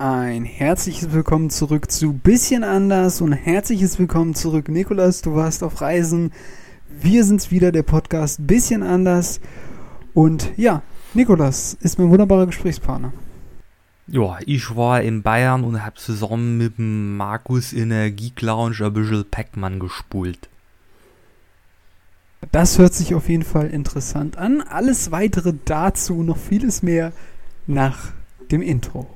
ein herzliches Willkommen zurück zu Bisschen anders und herzliches Willkommen zurück, Nikolas. Du warst auf Reisen. Wir sind's wieder, der Podcast Bisschen anders. Und ja, Nikolas ist mein wunderbarer Gesprächspartner. Ja, ich war in Bayern und hab zusammen mit dem Markus in der Geek Lounge ein bisschen Pac-Man gespult. Das hört sich auf jeden Fall interessant an. Alles weitere dazu, noch vieles mehr nach dem Intro.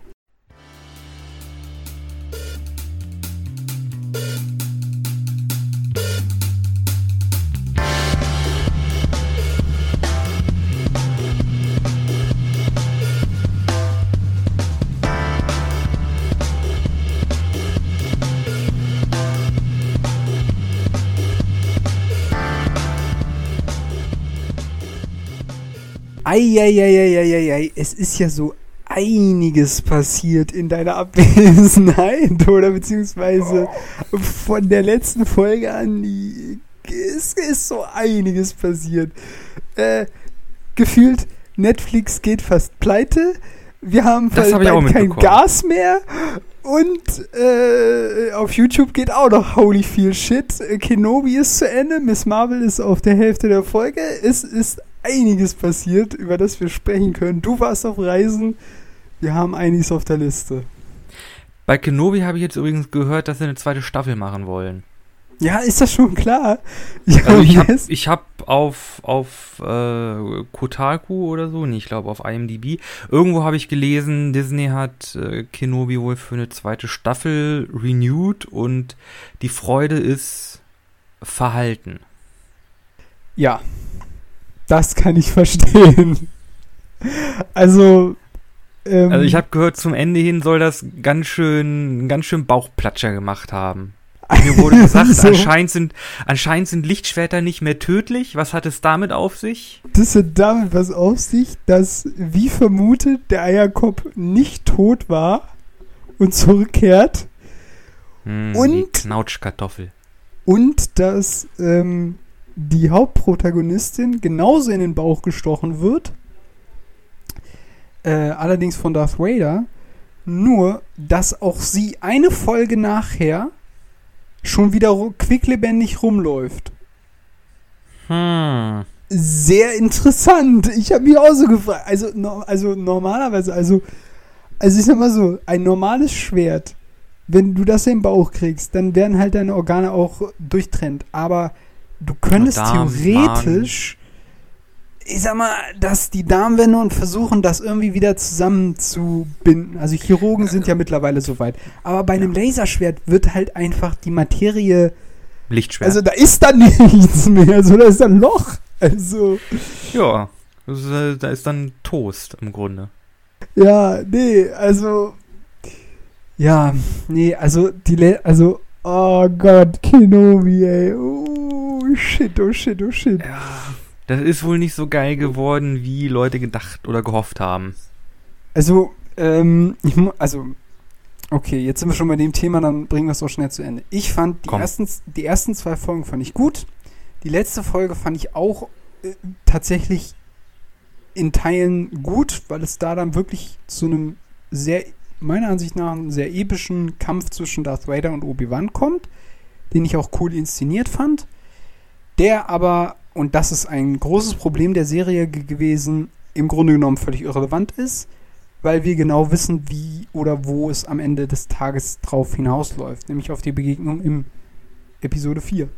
Eieieiei, es ist ja so einiges passiert in deiner Abwesenheit oder beziehungsweise von der letzten Folge an. Es ist so einiges passiert. Äh, gefühlt, Netflix geht fast pleite. Wir haben Das hab auch bald kein. Gas mehr. Und äh, auf YouTube geht auch noch holy viel Shit. Kenobi ist zu Ende, Miss Marvel ist auf der Hälfte der Folge. Es ist einiges passiert, über das wir sprechen können. Du warst auf Reisen, wir haben einiges auf der Liste. Bei Kenobi habe ich jetzt übrigens gehört, dass sie eine zweite Staffel machen wollen. Ja, ist das schon klar? Ja, Also ich habe ich hab auf, auf äh, Kotaku oder so, nee, ich glaube auf IMDb, irgendwo habe ich gelesen, Disney hat äh, Kenobi wohl für eine zweite Staffel renewed und die Freude ist verhalten. ja, das kann ich verstehen. Also, ähm, Also ich habe gehört, zum Ende hin soll das ganz schön, ganz schön Bauchplatscher gemacht haben. Mir wurde gesagt, So. anscheinend, sind, anscheinend sind Lichtschwerter nicht mehr tödlich. Was hat es damit auf sich? das hat damit was auf sich, dass, wie vermutet, der Eierkopf nicht tot war und zurückkehrt Hm, Und? Knautschkartoffel. und dass ähm, die Hauptprotagonistin genauso in den Bauch gestochen wird, äh, allerdings von Darth Vader, nur dass auch sie eine Folge nachher schon wieder quicklebendig rumläuft. Hm. Sehr interessant. Ich habe mich auch so gefragt. Also, no, also normalerweise, also, also ich sag mal so, ein normales Schwert, wenn du das in den Bauch kriegst, dann werden halt deine Organe auch durchtrennt. Aber du könntest Darm, theoretisch, ich sag mal, dass die Darm wenden und versuchen, das irgendwie wieder zusammenzubinden. Also Chirurgen sind ja mittlerweile so weit. Aber bei einem Laserschwert wird halt einfach die Materie Lichtschwert. also da ist dann nichts mehr, also da ist ein Loch. Also, ja. Äh, da ist dann Toast im Grunde. ja, nee, also. Ja, nee, also die Le also, oh Gott, Kenobi, ey. Oh shit, oh shit, oh shit. Ja. Das ist wohl nicht so geil geworden, wie Leute gedacht oder gehofft haben. Also, ähm, ich mu also, okay, jetzt sind wir schon bei dem Thema, dann bringen wir es auch schnell zu Ende. Ich fand die Komm. ersten, die ersten zwei Folgen fand ich gut. Die letzte Folge fand ich auch äh, tatsächlich in Teilen gut, weil es da dann wirklich zu einem sehr, meiner Ansicht nach, einen sehr epischen Kampf zwischen Darth Vader und Obi-Wan kommt, den ich auch cool inszeniert fand. Der aber, und das ist ein großes Problem der Serie ge- gewesen, im Grunde genommen völlig irrelevant ist, weil wir genau wissen, wie oder wo es am Ende des Tages drauf hinausläuft, nämlich auf die Begegnung im Episode 4.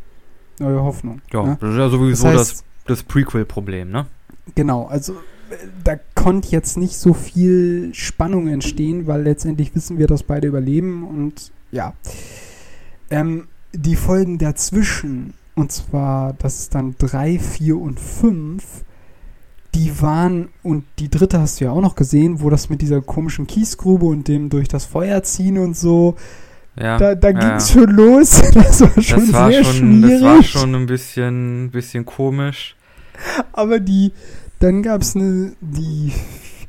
Neue Hoffnung. Ja, ne? das ist ja sowieso Das das, heißt- das Prequel-Problem, ne? Genau, also äh, da konnte jetzt nicht so viel Spannung entstehen, weil letztendlich wissen wir, dass beide überleben und ja. Ähm, die Folgen dazwischen, und zwar, das ist dann 3, 4 und 5, die waren, und die dritte hast du ja auch noch gesehen, wo das mit dieser komischen Kiesgrube und dem durch das Feuer ziehen und so, Ja. da, da ja, ging es ja. schon los. Das war schon das war sehr schon, schwierig. das war schon ein bisschen, bisschen komisch. Aber die, dann gab es eine, die,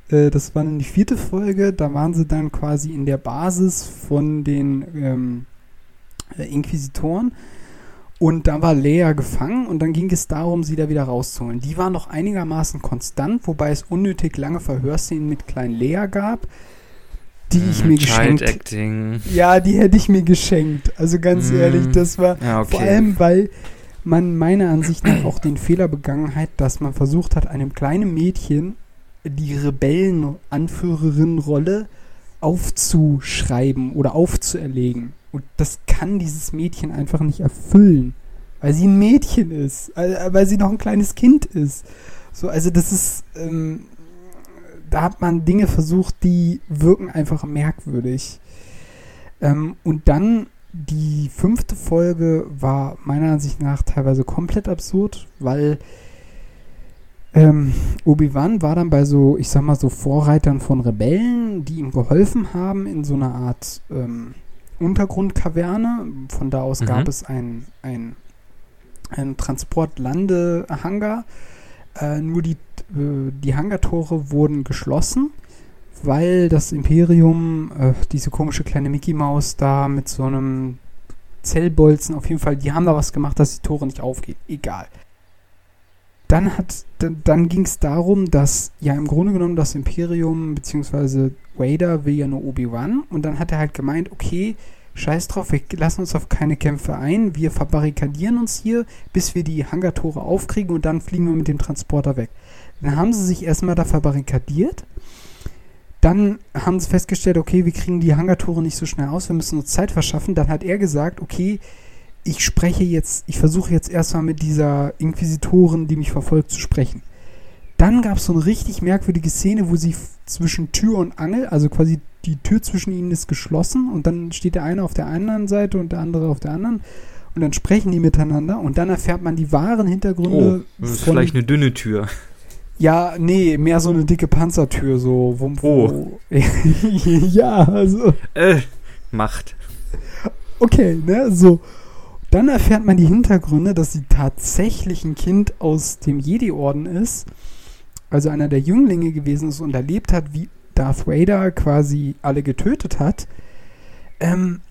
äh, das war dann die vierte Folge, da waren sie dann quasi in der Basis von den ähm, äh, Inquisitoren und da war Leia gefangen und dann ging es darum, sie da wieder rauszuholen. Die war noch einigermaßen konstant, wobei es unnötig lange Verhörszenen mit kleinen Leia gab. die ich mir Child geschenkt Acting. Ja, die hätte ich mir geschenkt. Also ganz Mm. ehrlich, das war Ja, okay. vor allem, weil man meiner Ansicht nach auch den Fehler begangen hat, dass man versucht hat, einem kleinen Mädchen die Rebellen-Anführerin-Rolle aufzuschreiben oder aufzuerlegen. Und das kann dieses Mädchen einfach nicht erfüllen, weil sie ein Mädchen ist, weil sie noch ein kleines Kind ist. So, also das ist, ähm, da hat man Dinge versucht, die wirken einfach merkwürdig. Ähm, und dann die fünfte Folge war meiner Ansicht nach teilweise komplett absurd, weil ähm, Obi-Wan war dann bei so, ich sag mal so Vorreitern von Rebellen, die ihm geholfen haben in so einer Art ähm, Untergrundkaverne. Von da aus Mhm. gab es ein, ein, ein Transportlandehangar. Äh, nur die, äh, die Hangartore wurden geschlossen, weil das Imperium, äh, diese komische kleine Mickey Maus da mit so einem Zellbolzen, auf jeden Fall, die haben da was gemacht, dass die Tore nicht aufgehen. Egal. Dann hat, dann, dann ging es darum, dass ja im Grunde genommen das Imperium beziehungsweise Vader will ja nur Obi-Wan und dann hat er halt gemeint, okay, scheiß drauf, wir lassen uns auf keine Kämpfe ein, wir verbarrikadieren uns hier, bis wir die Hangartore aufkriegen und dann fliegen wir mit dem Transporter weg. Dann haben sie sich erstmal da verbarrikadiert. Dann haben sie festgestellt, okay, wir kriegen die Hangartore nicht so schnell aus, wir müssen uns Zeit verschaffen. Dann hat er gesagt, okay, ich spreche jetzt, ich versuche jetzt erstmal mit dieser Inquisitorin, die mich verfolgt, zu sprechen. Dann gab es so eine richtig merkwürdige Szene, wo sie zwischen Tür und Angel, also quasi die Tür zwischen ihnen ist geschlossen und dann steht der eine auf der einen Seite und der andere auf der anderen und dann sprechen die miteinander und dann erfährt man die wahren Oh, Hintergründe das ist vielleicht eine dünne Tür. ja, nee, mehr so eine dicke Panzertür, so wo, Oh. wo ja, also Äh, Macht. okay, ne, so dann erfährt man die Hintergründe, dass sie tatsächlich ein Kind aus dem Jedi-Orden ist, also einer der Jünglinge gewesen ist und erlebt hat, wie Darth Vader quasi alle getötet hat. Ähm,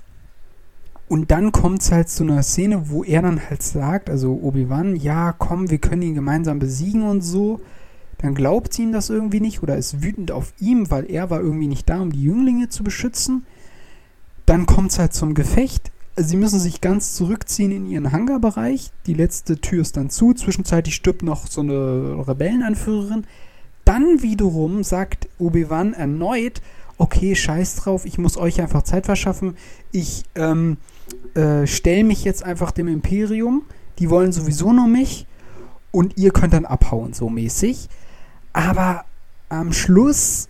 und dann kommt es halt zu einer Szene, wo er dann halt sagt, also Obi-Wan, ja, komm, wir können ihn gemeinsam besiegen und so. Dann glaubt sie ihm das irgendwie nicht oder ist wütend auf ihm, weil er war irgendwie nicht da, um die Jünglinge zu beschützen. Dann kommt es halt zum Gefecht. Sie müssen sich ganz zurückziehen in ihren Hangarbereich. Die letzte Tür ist dann zu. Zwischenzeitlich stirbt noch so eine Rebellenanführerin. Dann wiederum sagt Obi-Wan erneut, okay, scheiß drauf, ich muss euch einfach Zeit verschaffen. Ich ähm, äh, stelle mich jetzt einfach dem Imperium. Die wollen sowieso nur mich. Und ihr könnt dann abhauen, so mäßig. Aber am Schluss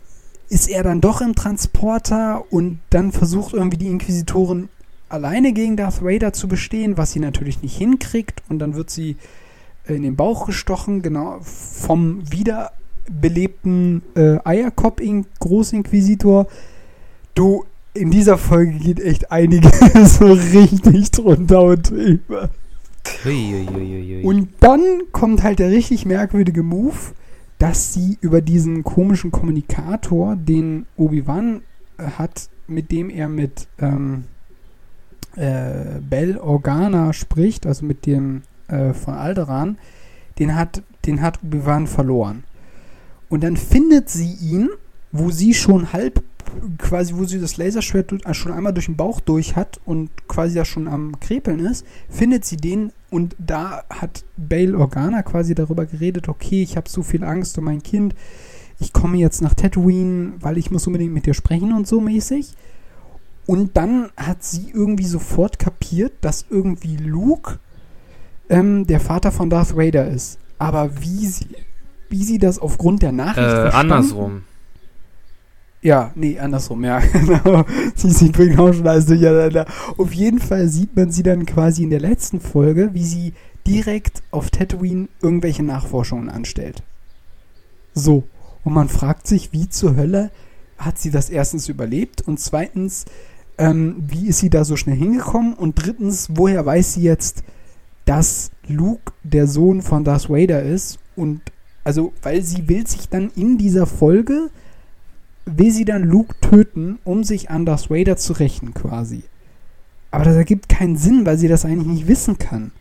ist er dann doch im Transporter und dann versucht irgendwie die Inquisitoren alleine gegen Darth Vader zu bestehen, was sie natürlich nicht hinkriegt und dann wird sie in den Bauch gestochen, genau vom wiederbelebten äh, Eierkopf Großinquisitor. Du, in dieser Folge geht echt einiges so richtig drunter und drüber. Uiuiuiui. Und dann kommt halt der richtig merkwürdige Move, dass sie über diesen komischen Kommunikator, den Obi-Wan äh, hat, mit dem er mit ähm, äh, Bell Organa spricht, also mit dem äh, von Alderan, den hat, den hat Obi-Wan verloren. Und dann findet sie ihn, wo sie schon halb, quasi, wo sie das Laserschwert äh, schon einmal durch den Bauch durch hat und quasi da schon am Krepeln ist, findet sie den und da hat Bale Organa quasi darüber geredet, okay, ich habe so viel Angst um mein Kind, ich komme jetzt nach Tatooine, weil ich muss unbedingt mit dir sprechen und so mäßig. Und dann hat sie irgendwie sofort kapiert, dass irgendwie Luke ähm, der Vater von Darth Vader ist. Aber wie sie, wie sie das aufgrund der Nachricht äh, verstanden- andersrum. ja, nee, andersrum, ja, genau. Sie, sie bringen auch schon alles durcheinander. Auf jeden Fall sieht man sie dann quasi in der letzten Folge, wie sie direkt auf Tatooine irgendwelche Nachforschungen anstellt. So. Und man fragt sich, wie zur Hölle hat sie das erstens überlebt und zweitens, ähm, wie ist sie da so schnell hingekommen und drittens, woher weiß sie jetzt, dass Luke der Sohn von Darth Vader ist und also, weil sie will sich dann in dieser Folge will sie dann Luke töten, um sich an Darth Vader zu rächen, quasi. Aber das ergibt keinen Sinn, weil sie das eigentlich nicht wissen kann.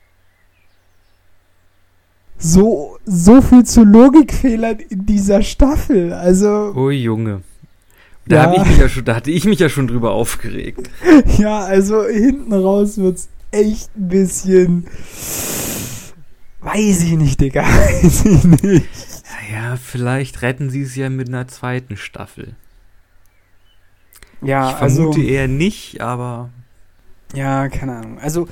So, so viel zu Logikfehlern in dieser Staffel. Also, Oh Junge. Da, ja. ich mich ja schon, da hatte ich mich ja schon drüber aufgeregt. Ja, also hinten raus wird's echt ein bisschen. Weiß ich nicht, Digga. Weiß ich nicht. Ja, vielleicht retten sie es ja mit einer zweiten Staffel. Ja, ich vermute also, eher nicht, aber. Ja, keine Ahnung. Also,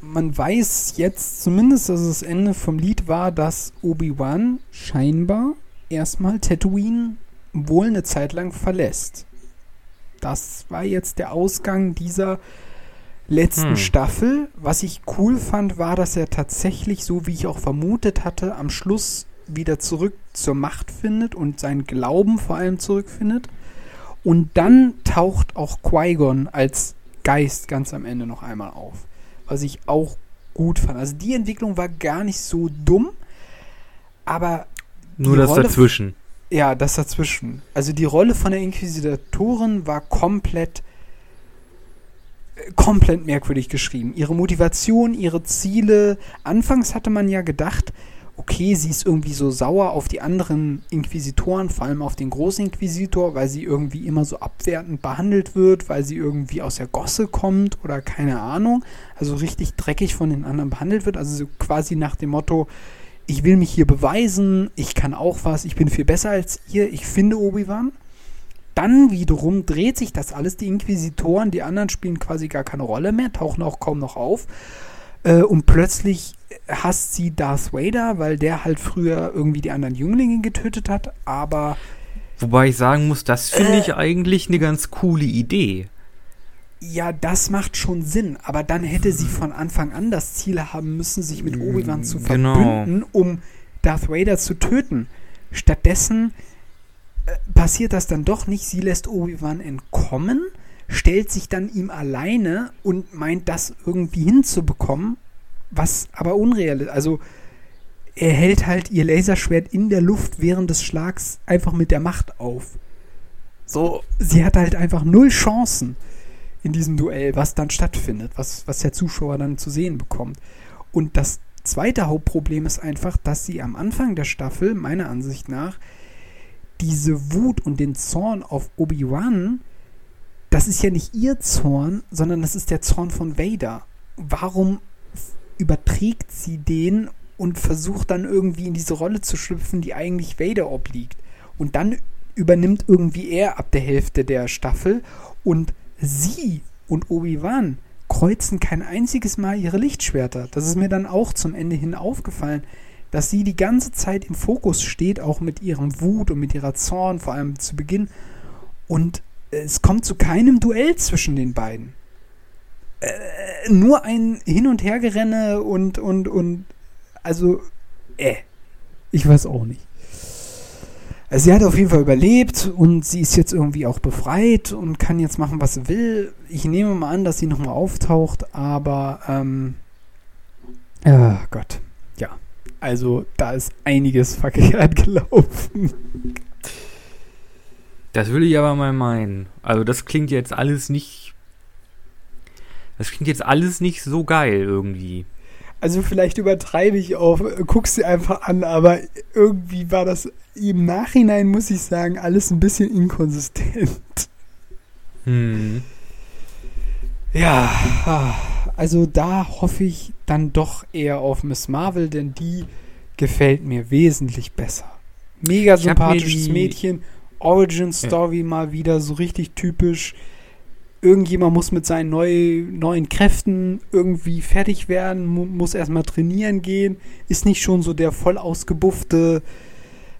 man weiß jetzt zumindest, dass das Ende vom Lied war, dass Obi-Wan scheinbar erstmal Tatooine wohl eine Zeit lang verlässt. Das war jetzt der Ausgang dieser letzten hm. Staffel. Was ich cool fand, war, dass er tatsächlich, so wie ich auch vermutet hatte, am Schluss wieder zurück zur Macht findet und seinen Glauben vor allem zurückfindet. Und dann taucht auch Qui-Gon als Geist ganz am Ende noch einmal auf. Was ich auch gut fand. Also die Entwicklung war gar nicht so dumm, aber. Nur das Rolle dazwischen. Ja, das dazwischen. Also die Rolle von der Inquisitorin war komplett komplett merkwürdig geschrieben. Ihre Motivation, ihre Ziele. Anfangs hatte man ja gedacht, okay, sie ist irgendwie so sauer auf die anderen Inquisitoren, vor allem auf den Großinquisitor, weil sie irgendwie immer so abwertend behandelt wird, weil sie irgendwie aus der Gosse kommt oder keine Ahnung. Also richtig dreckig von den anderen behandelt wird. Also so quasi nach dem Motto, ich will mich hier beweisen, ich kann auch was, ich bin viel besser als ihr, ich finde Obi-Wan. Dann wiederum dreht sich das alles, die Inquisitoren, die anderen spielen quasi gar keine Rolle mehr, tauchen auch kaum noch auf. Äh, und plötzlich hasst sie Darth Vader, weil der halt früher irgendwie die anderen Jünglinge getötet hat, aber. Wobei ich sagen muss, das finde äh, ich eigentlich eine ganz coole Idee. Ja, das macht schon Sinn, aber dann hätte sie von Anfang an das Ziel haben müssen, sich mit Obi-Wan zu genau. verbünden, um Darth Vader zu töten. Stattdessen äh, passiert das dann doch nicht. Sie lässt Obi-Wan entkommen, stellt sich dann ihm alleine und meint, das irgendwie hinzubekommen was aber unrealistisch, also er hält halt ihr Laserschwert in der Luft während des Schlags einfach mit der Macht auf. So, sie hat halt einfach null Chancen in diesem Duell, was dann stattfindet, was, was der Zuschauer dann zu sehen bekommt. Und das zweite Hauptproblem ist einfach, dass sie am Anfang der Staffel, meiner Ansicht nach, diese Wut und den Zorn auf Obi-Wan, das ist ja nicht ihr Zorn, sondern das ist der Zorn von Vader. Warum überträgt sie den und versucht dann irgendwie in diese Rolle zu schlüpfen, die eigentlich Vader obliegt. Und dann übernimmt irgendwie er ab der Hälfte der Staffel und sie und Obi-Wan kreuzen kein einziges Mal ihre Lichtschwerter. Das ist mir dann auch zum Ende hin aufgefallen, dass sie die ganze Zeit im Fokus steht, auch mit ihrem Wut und mit ihrer Zorn, vor allem zu Beginn. Und es kommt zu keinem Duell zwischen den beiden äh, nur ein Hin- und Hergerenne und, und, und, also, äh, ich weiß auch nicht. Also sie hat auf jeden Fall überlebt und sie ist jetzt irgendwie auch befreit und kann jetzt machen, was sie will. Ich nehme mal an, dass sie nochmal auftaucht, aber, ähm, oh Gott, ja. Also da ist einiges verkehrt gelaufen. Das will ich aber mal meinen. Also das klingt jetzt alles nicht das klingt jetzt alles nicht so geil irgendwie. Also vielleicht übertreibe ich auch, guck's dir einfach an, aber irgendwie war das im Nachhinein, muss ich sagen, alles ein bisschen inkonsistent. Hm. Ja, also da hoffe ich dann doch eher auf Miss Marvel, denn die gefällt mir wesentlich besser. Mega sympathisches Mädchen, Origin Story ja. mal wieder so richtig typisch irgendjemand muss mit seinen neu, neuen Kräften irgendwie fertig werden, mu muss erstmal trainieren gehen, ist nicht schon so der voll ausgebuffte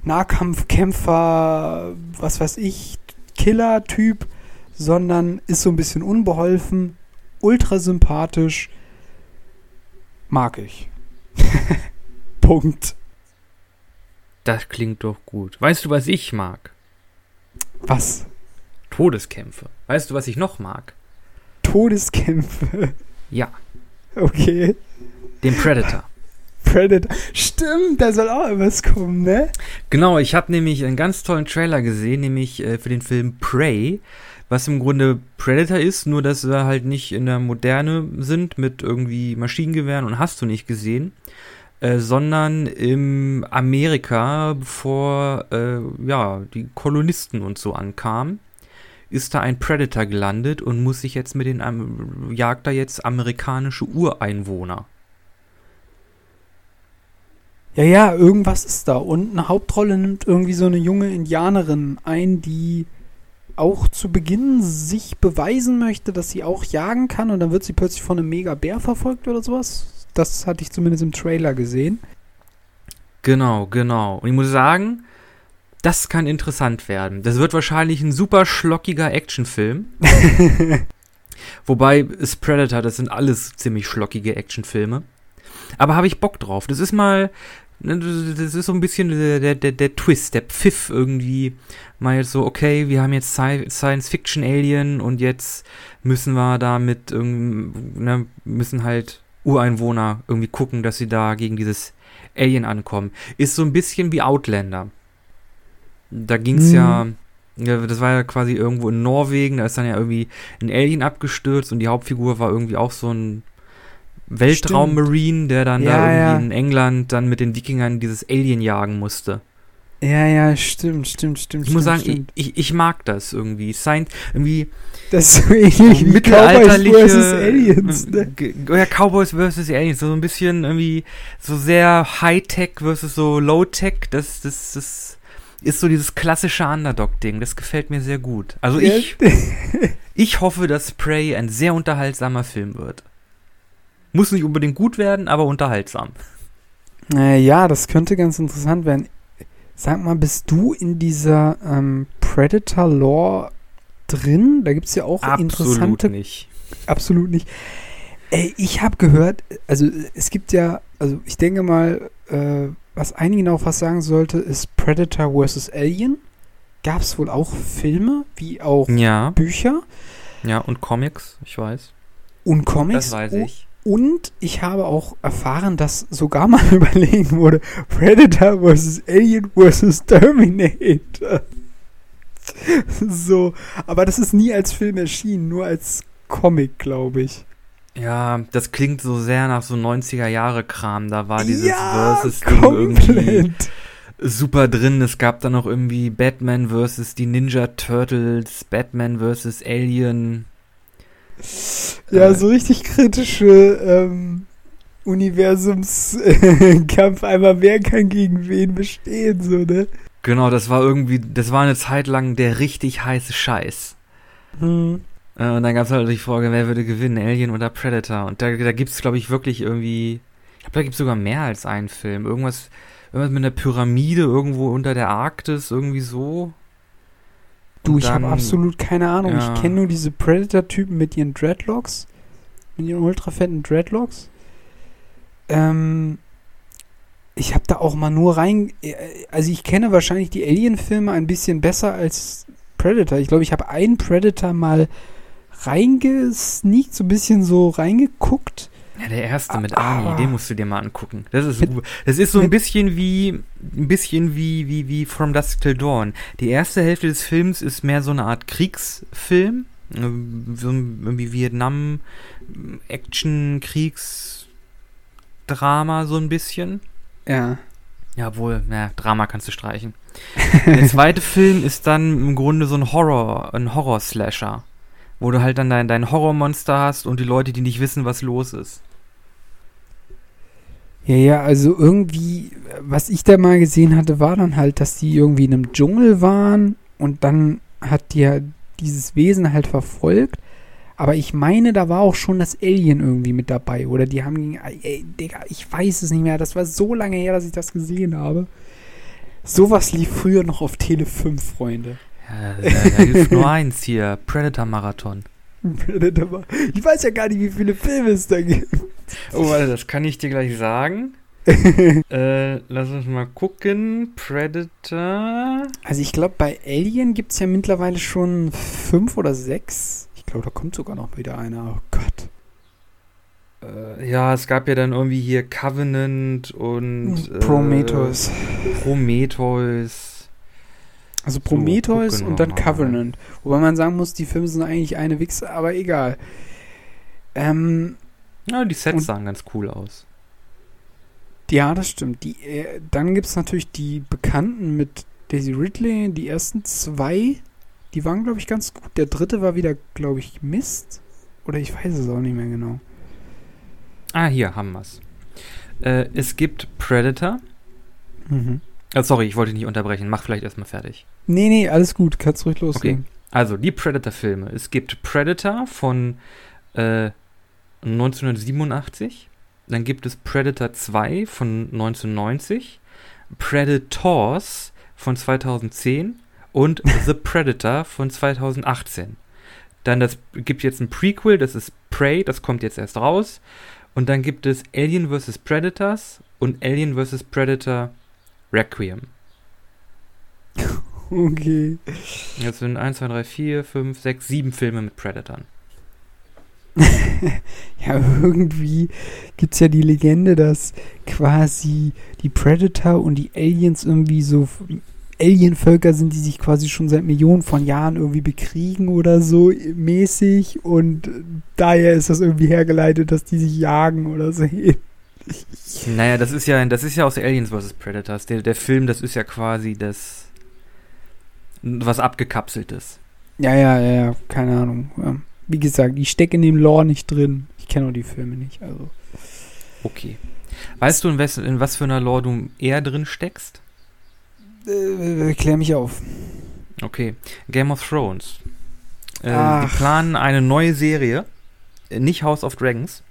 Nahkampfkämpfer, was weiß ich, Killer-Typ, sondern ist so ein bisschen unbeholfen, ultra sympathisch, mag ich. Punkt. Das klingt doch gut. Weißt du, was ich mag? Was? Todeskämpfe. Weißt du, was ich noch mag? Todeskämpfe. Ja. Okay. Den Predator. Predator. Stimmt, da soll auch was kommen, ne? Genau, ich habe nämlich einen ganz tollen Trailer gesehen, nämlich äh, für den Film Prey, was im Grunde Predator ist, nur dass wir halt nicht in der Moderne sind mit irgendwie Maschinengewehren und hast du nicht gesehen, äh, sondern im Amerika, bevor äh, ja die Kolonisten und so ankamen ist da ein Predator gelandet und muss sich jetzt mit den, ähm, jagt da jetzt amerikanische Ureinwohner. Ja, ja, irgendwas ist da. Und eine Hauptrolle nimmt irgendwie so eine junge Indianerin ein, die auch zu Beginn sich beweisen möchte, dass sie auch jagen kann und dann wird sie plötzlich von einem Mega-Bär verfolgt oder sowas. Das hatte ich zumindest im Trailer gesehen. Genau, genau. Und ich muss sagen, das kann interessant werden. Das wird wahrscheinlich ein super schlockiger Actionfilm. Wobei es Predator, das sind alles ziemlich schlockige Actionfilme. Aber habe ich Bock drauf. Das ist mal, ne, das ist so ein bisschen der, der, der Twist, der Pfiff irgendwie. Mal jetzt so, okay, wir haben jetzt Science-Fiction-Alien und jetzt müssen wir da mit, ne, müssen halt Ureinwohner irgendwie gucken, dass sie da gegen dieses Alien ankommen. Ist so ein bisschen wie Outlander. Da ging es hm. ja, ja, das war ja quasi irgendwo in Norwegen, da ist dann ja irgendwie ein Alien abgestürzt und die Hauptfigur war irgendwie auch so ein Weltraum-Marine, der dann ja, da irgendwie ja. in England dann mit den Wikingern dieses Alien jagen musste. Ja, ja, stimmt, stimmt, stimmt. Ich muss sagen, stimmt. Ich, ich, mag das irgendwie. Science, irgendwie. Das ist so ähnlich wie Cowboys vs. Aliens, ne? Ja, Cowboys vs. Aliens. So ein bisschen irgendwie so sehr High-Tech versus so Low-Tech. Das, das, das ist so dieses klassische Underdog-Ding. Das gefällt mir sehr gut. Also ich, ich hoffe, dass Prey ein sehr unterhaltsamer Film wird. Muss nicht unbedingt gut werden, aber unterhaltsam. Äh, ja, das könnte ganz interessant werden. Sag mal, bist du in dieser ähm, Predator-Lore drin? Da gibt es ja auch absolut interessante. Absolut nicht. Absolut nicht. Ey, ich habe gehört, also es gibt ja, also ich denke mal, äh, was einigen auch was sagen sollte, ist Predator vs. Alien. Gab es wohl auch Filme, wie auch ja. Bücher. Ja, und Comics, ich weiß. Und Comics. Das weiß ich. Und ich habe auch erfahren, dass sogar mal überlegen wurde, Predator vs. Alien vs. Terminator. so, aber das ist nie als Film erschienen, nur als Comic, glaube ich. Ja, das klingt so sehr nach so 90er Jahre Kram. Da war dieses ja, Versus irgendwie super drin. Es gab dann noch irgendwie Batman vs. die Ninja Turtles, Batman vs. Alien. Ja, äh, so richtig kritische ähm, Universumskampf. Einmal wer kann gegen wen bestehen, so, ne? Genau, das war irgendwie, das war eine Zeit lang der richtig heiße Scheiß. Hm. Äh, und dann gab es halt die Frage, wer würde gewinnen, Alien oder Predator? Und da, da gibt es, glaube ich, wirklich irgendwie, ich glaube, da gibt es sogar mehr als einen Film. Irgendwas, irgendwas mit einer Pyramide irgendwo unter der Arktis, irgendwie so. Du, ich habe absolut keine Ahnung. Ja. Ich kenne nur diese Predator-Typen mit ihren Dreadlocks. Mit ihren ultra fetten Dreadlocks. Ähm, ich habe da auch mal nur rein. Äh, also, ich kenne wahrscheinlich die Alien-Filme ein bisschen besser als Predator. Ich glaube, ich habe einen Predator mal reingesneakt, so ein bisschen so reingeguckt. Ja, der erste mit Army, den musst du dir mal angucken. Das ist mit, Das ist so ein bisschen wie ein bisschen wie wie wie From Dusk Till Dawn. Die erste Hälfte des Films ist mehr so eine Art Kriegsfilm, äh, so wie Vietnam Action Kriegs Drama so ein bisschen. Ja. Jawohl, na, Drama kannst du streichen. Der zweite Film ist dann im Grunde so ein Horror, ein Horror-Slasher wo du halt dann dein, dein Horrormonster hast und die Leute, die nicht wissen, was los ist. Ja, ja, also irgendwie, was ich da mal gesehen hatte, war dann halt, dass die irgendwie in einem Dschungel waren und dann hat die ja dieses Wesen halt verfolgt. Aber ich meine, da war auch schon das Alien irgendwie mit dabei. Oder die haben gegen. Ey, Digga, ich weiß es nicht mehr. Das war so lange her, dass ich das gesehen habe. Sowas lief früher noch auf Tele 5, Freunde. Ja, da, da hilft nur eins hier: Predator-Marathon. Predator ich weiß ja gar nicht, wie viele Filme es da gibt. Oh, warte, das kann ich dir gleich sagen. äh, lass uns mal gucken. Predator. Also ich glaube, bei Alien gibt es ja mittlerweile schon fünf oder sechs. Ich glaube, da kommt sogar noch wieder einer. Oh Gott. Äh, ja, es gab ja dann irgendwie hier Covenant und Prometheus. Äh, Prometheus. Also Prometheus so, und dann Covenant. Mal. Wobei man sagen muss, die Filme sind eigentlich eine Wichse, aber egal. Ähm, ja, die Sets sahen ganz cool aus. Ja, das stimmt. Die, äh, dann gibt es natürlich die Bekannten mit Daisy Ridley, die ersten zwei. Die waren, glaube ich, ganz gut. Der dritte war wieder, glaube ich, Mist. Oder ich weiß es auch nicht mehr genau. Ah, hier haben wir's. Äh, es gibt Predator. Mhm. Ah, sorry, ich wollte dich nicht unterbrechen. Mach vielleicht erstmal fertig. Nee, nee, alles gut. Kannst ruhig loslegen. Also, die Predator-Filme. Es gibt Predator von äh, 1987. Dann gibt es Predator 2 von 1990. Predators von 2010 und The Predator von 2018. Dann das gibt jetzt ein Prequel, das ist Prey, das kommt jetzt erst raus. Und dann gibt es Alien vs. Predators und Alien vs. Predator Requiem. Okay. Das sind 1, 2, 3, 4, 5, 6, 7 Filme mit Predatoren. ja, irgendwie gibt es ja die Legende, dass quasi die Predator und die Aliens irgendwie so Alienvölker sind, die sich quasi schon seit Millionen von Jahren irgendwie bekriegen oder so mäßig und daher ist das irgendwie hergeleitet, dass die sich jagen oder so. Naja, das ist ja, das ist ja aus Aliens vs. Predators. Der, der Film, das ist ja quasi das was abgekapseltes. Ja, ja, ja, ja, keine Ahnung. Wie gesagt, ich stecke in dem Lore nicht drin. Ich kenne auch die Filme nicht, also. Okay. Weißt du, in was, in was für einer Lore du eher drin steckst? Äh, klär mich auf. Okay. Game of Thrones. Äh, die planen eine neue Serie. Äh, nicht House of Dragons.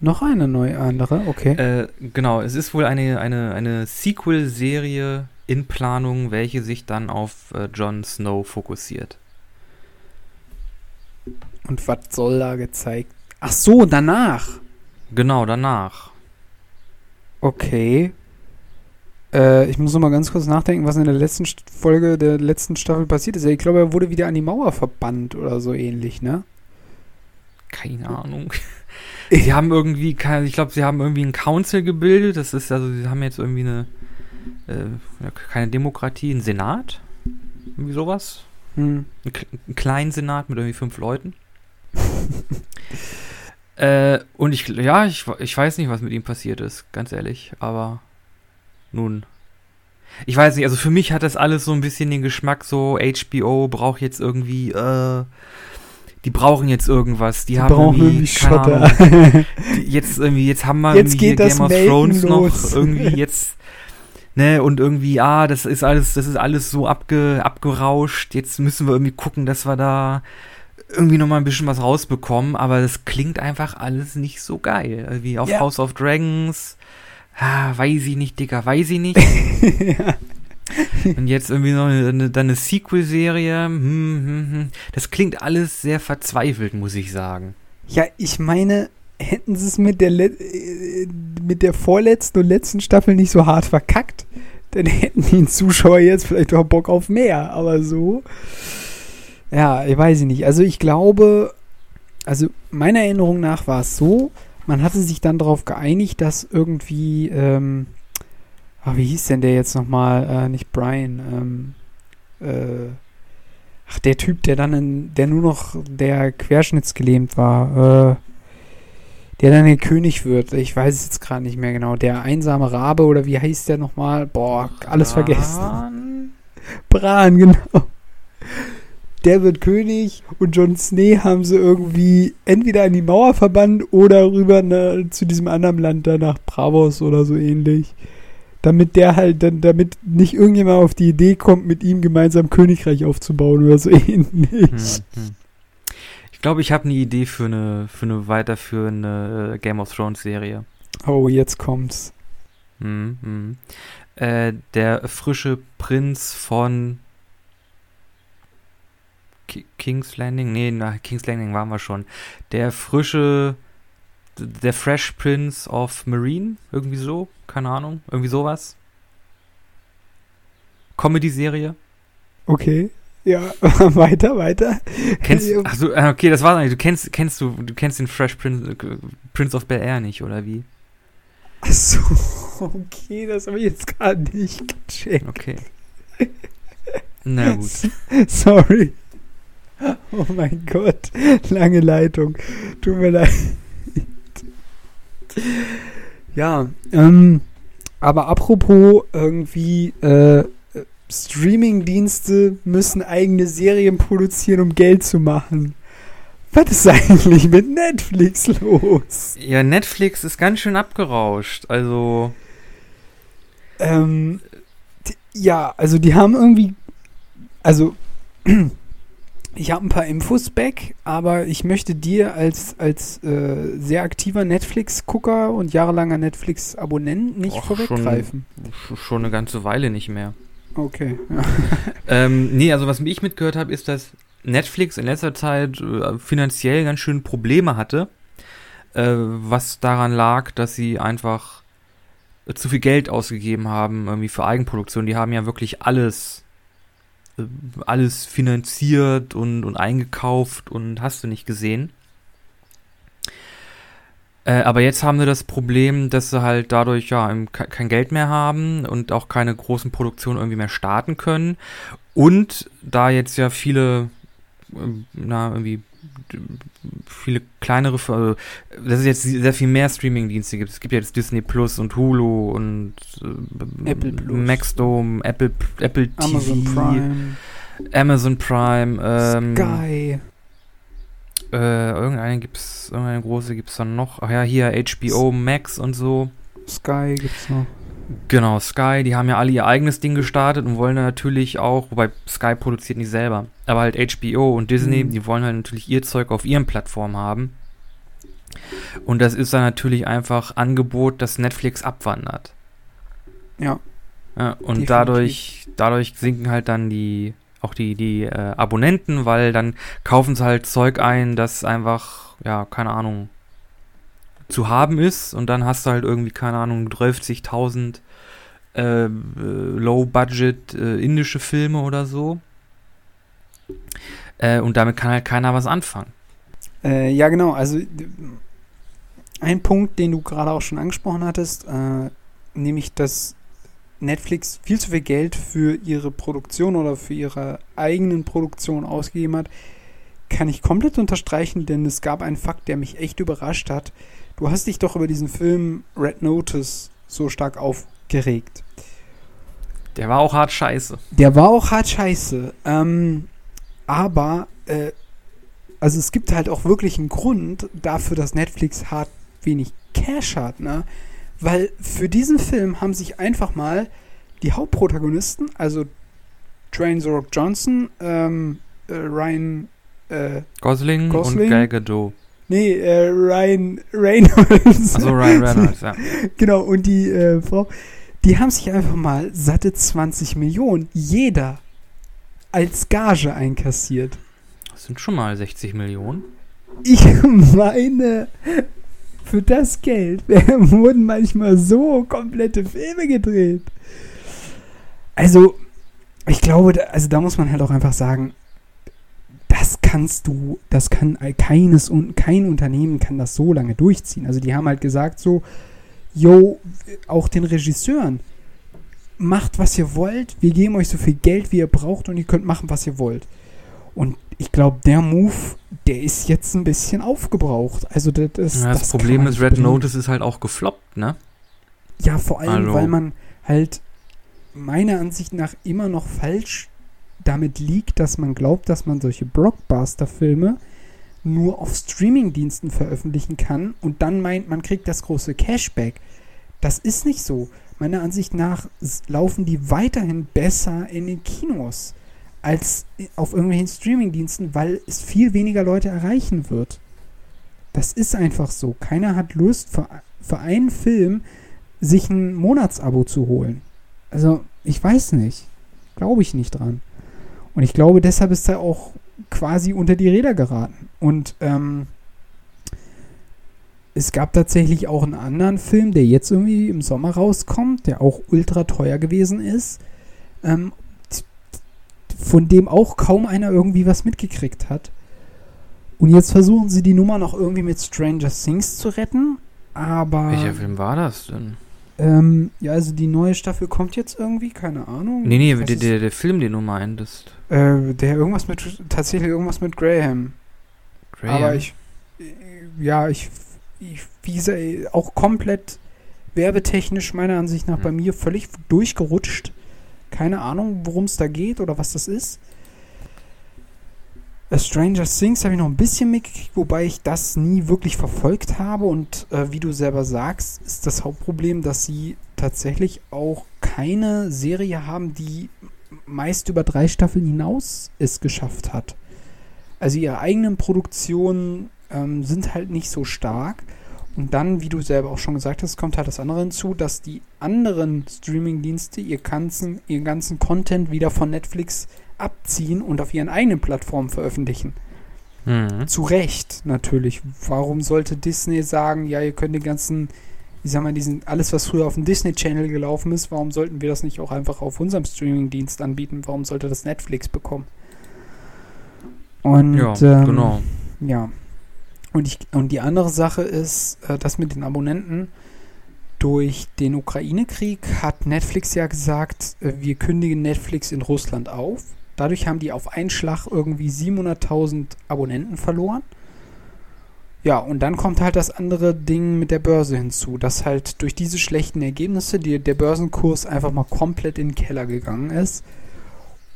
Noch eine neue andere, okay. Äh, genau, es ist wohl eine, eine, eine Sequel-Serie in Planung, welche sich dann auf äh, Jon Snow fokussiert. Und was soll da gezeigt? Ach so, danach. Genau, danach. Okay. Äh, ich muss noch mal ganz kurz nachdenken, was in der letzten Folge der letzten Staffel passiert ist. Ich glaube, er wurde wieder an die Mauer verbannt oder so ähnlich, ne? Keine Ahnung. sie haben irgendwie, ich glaube, sie haben irgendwie ein Council gebildet. Das ist also, sie haben jetzt irgendwie eine äh, keine Demokratie, ein Senat, irgendwie sowas. Hm. Ein, ein kleinen Senat mit irgendwie fünf Leuten. äh, und ich, ja, ich, ich weiß nicht, was mit ihm passiert ist, ganz ehrlich, aber nun. Ich weiß nicht, also für mich hat das alles so ein bisschen den Geschmack, so HBO braucht jetzt irgendwie, äh, die brauchen jetzt irgendwas. Die, die haben brauchen irgendwie, Schotter. Ahnung, jetzt irgendwie, jetzt haben wir jetzt geht Game of Thrones los. noch irgendwie jetzt ne, und irgendwie, ah, das ist alles, das ist alles so abge, abgerauscht, jetzt müssen wir irgendwie gucken, dass wir da irgendwie nochmal ein bisschen was rausbekommen, aber das klingt einfach alles nicht so geil. Wie auf ja. House of Dragons, ah, weiß ich nicht, Digga, weiß ich nicht. ja. Und jetzt irgendwie noch eine, dann eine Sequel-Serie. Hm, hm, hm. Das klingt alles sehr verzweifelt, muss ich sagen. Ja, ich meine, hätten sie es mit der, äh, mit der vorletzten und letzten Staffel nicht so hart verkackt, dann hätten die Zuschauer jetzt vielleicht auch Bock auf mehr. Aber so, ja, ich weiß nicht. Also ich glaube, also meiner Erinnerung nach war es so, man hatte sich dann darauf geeinigt, dass irgendwie, ähm, ach, wie hieß denn der jetzt nochmal? Äh, nicht Brian, ähm, äh, ach, der Typ, der dann in, der nur noch der querschnittsgelähmt war, äh, der dann der König wird. Ich weiß es jetzt gerade nicht mehr genau. Der einsame Rabe oder wie heißt der nochmal? Boah, alles Bran? vergessen. Bran, genau. Der wird König und Jon Snee haben sie irgendwie entweder an die Mauer verbannt oder rüber ne, zu diesem anderen Land da nach Bravos oder so ähnlich. Damit der halt dann, damit nicht irgendjemand auf die Idee kommt, mit ihm gemeinsam Königreich aufzubauen oder so ähnlich. Hm, hm glaube, ich habe eine Idee für eine, für eine weiterführende äh, Game of Thrones Serie. Oh, jetzt kommt's. Mhm, mh. äh, der frische Prinz von K King's Landing? Nee, nach King's Landing waren wir schon. Der frische, der Fresh Prince of Marine? Irgendwie so? Keine Ahnung. Irgendwie sowas. Comedy-Serie. Okay. Ja, weiter, weiter. Kennst, ach so, ah, okay, das war nicht. Du kennst, kennst du, du kennst den Fresh Prince, Prince of Bel Air nicht, oder wie? Ach so, okay, das habe ich jetzt gerade nicht gecheckt. Okay. Na gut. Sorry. Oh mein Gott, lange Leitung. Tut mir leid. Ja, ähm, aber apropos irgendwie, äh, Streaming-Dienste müssen eigene Serien produzieren, um Geld zu machen. Was ist eigentlich mit Netflix los? Ja, Netflix ist ganz schön abgerauscht. Also. Ähm, ja, also die haben irgendwie. Also. Ich habe ein paar Infos back, aber ich möchte dir als, als äh, sehr aktiver Netflix-Gucker und jahrelanger Netflix-Abonnent nicht Och, vorweggreifen. Schon, schon eine ganze Weile nicht mehr. Okay. Ähm, nee, also was ich mitgehört habe, ist, dass Netflix in letzter Zeit äh, finanziell ganz schön Probleme hatte. Äh, was daran lag, dass sie einfach äh, zu viel Geld ausgegeben haben, irgendwie für Eigenproduktion. Die haben ja wirklich alles äh, alles finanziert und, und eingekauft und hast du nicht gesehen. Äh, aber jetzt haben wir das Problem, dass sie halt dadurch ja im- kein Geld mehr haben und auch keine großen Produktionen irgendwie mehr starten können. Und da jetzt ja viele, ähm, na, irgendwie viele kleinere, also, dass es jetzt sehr viel mehr Streaming-Dienste gibt. Es gibt ja jetzt Disney Plus und Hulu und äh, Apple Plus. Maxdome, Apple, Apple TV, Amazon Prime, Amazon Prime, ähm, Sky. Äh, irgendeine gibt's, irgendeine große gibt's dann noch. Ach ja, hier HBO Max und so. Sky gibt's noch. Genau, Sky, die haben ja alle ihr eigenes Ding gestartet und wollen natürlich auch, wobei Sky produziert nicht selber, aber halt HBO und Disney, Mhm. die wollen halt natürlich ihr Zeug auf ihren Plattformen haben. Und das ist dann natürlich einfach Angebot, das Netflix abwandert. Ja. Ja, und Definitiv. dadurch, dadurch sinken halt dann die, auch die, die äh, Abonnenten, weil dann kaufen sie halt Zeug ein, das einfach, ja, keine Ahnung, zu haben ist und dann hast du halt irgendwie, keine Ahnung, 30.000 äh, äh, Low-Budget äh, indische Filme oder so. Äh, und damit kann halt keiner was anfangen. Äh, ja, genau. Also ein Punkt, den du gerade auch schon angesprochen hattest, äh, nämlich, dass Netflix viel zu viel Geld für ihre Produktion oder für ihre eigenen Produktion ausgegeben hat, kann ich komplett unterstreichen, denn es gab einen Fakt, der mich echt überrascht hat. Du hast dich doch über diesen Film Red Notice so stark aufgeregt. Der war auch hart scheiße. Der war auch hart scheiße. Ähm, aber, äh, also es gibt halt auch wirklich einen Grund dafür, dass Netflix hart wenig Cash hat, ne? Weil für diesen Film haben sich einfach mal die Hauptprotagonisten, also Dwayne The Rock Johnson, ähm, äh, Ryan, äh, Gosling, Gosling? und Gal Gadot. nee, äh, Ryan Reynolds. Also Ryan Reynolds, ja. genau, und die äh, Frau, die haben sich einfach mal satte 20 Millionen, jeder, als Gage einkassiert. Das sind schon mal 60 Millionen. Ich meine, für das Geld wurden manchmal so komplette Filme gedreht. Also, ich glaube, also da muss man halt auch einfach sagen, das kannst du, das kann keines und kein Unternehmen kann das so lange durchziehen. Also die haben halt gesagt so, yo, auch den Regisseuren, macht was ihr wollt, wir geben euch so viel Geld, wie ihr braucht und ihr könnt machen, was ihr wollt. Und ich glaube, der Move, der ist jetzt ein bisschen aufgebraucht. Also das, das, Ja, das, das Problem ist, Red bringen. Notice ist halt auch gefloppt, ne? Ja, vor allem, Hallo. weil man halt meiner Ansicht nach immer noch falsch damit liegt, dass man glaubt, dass man solche Blockbuster-Filme nur auf Streaming-Diensten veröffentlichen kann und dann meint, man kriegt das große Cashback. Das ist nicht so. Meiner Ansicht nach laufen die weiterhin besser in den Kinos als auf irgendwelchen Streaming-Diensten, weil es viel weniger Leute erreichen wird. Das ist einfach so. Keiner hat Lust, für, für einen Film sich ein Monatsabo zu holen. Also, ich weiß nicht. Glaube ich nicht dran. Und ich glaube, deshalb ist er auch quasi unter die Räder geraten. Und ähm, es gab tatsächlich auch einen anderen Film, der jetzt irgendwie im Sommer rauskommt, der auch ultra teuer gewesen ist, ähm, von dem auch kaum einer irgendwie was mitgekriegt hat. Und jetzt versuchen sie die Nummer noch irgendwie mit Stranger Things zu retten, aber Welcher Film war das denn? ähm, ja, also die neue Staffel kommt jetzt irgendwie, keine Ahnung. Nee, nee, der, der, der Film, den du meintest. Äh, der irgendwas mit, tatsächlich irgendwas mit Graham. Graham. Aber ich, äh, ja, ich, ich wie gesagt, auch komplett werbetechnisch meiner Ansicht nach Hm. bei mir völlig durchgerutscht. Keine Ahnung, worum es da geht oder was das ist. A Stranger Things habe ich noch ein bisschen mitgekriegt, wobei ich das nie wirklich verfolgt habe. Und äh, wie du selber sagst, ist das Hauptproblem, dass sie tatsächlich auch keine Serie haben, die meist über drei Staffeln hinaus es geschafft hat. Also ihre eigenen Produktionen ähm, sind halt nicht so stark. Und dann, wie du selber auch schon gesagt hast, kommt halt das andere hinzu, dass die anderen Streaming-Dienste ihr ganzen, ihren ganzen Content wieder von Netflix abziehen und auf ihren eigenen Plattformen veröffentlichen. Mhm. Zu Recht, natürlich. Warum sollte Disney sagen, ja, ihr könnt den ganzen, ich sag mal, diesen, alles, was früher auf dem Disney Channel gelaufen ist, warum sollten wir das nicht auch einfach auf unserem Streaming-Dienst anbieten? Warum sollte das Netflix bekommen? Und, ja, ähm, genau. Ja. Und, ich, und die andere Sache ist, äh, das mit den Abonnenten. Durch den Ukraine-Krieg hat Netflix ja gesagt, äh, wir kündigen Netflix in Russland auf. Dadurch haben die auf einen Schlag irgendwie 700.000 Abonnenten verloren. Ja, und dann kommt halt das andere Ding mit der Börse hinzu, dass halt durch diese schlechten Ergebnisse die, der Börsenkurs einfach mal komplett in den Keller gegangen ist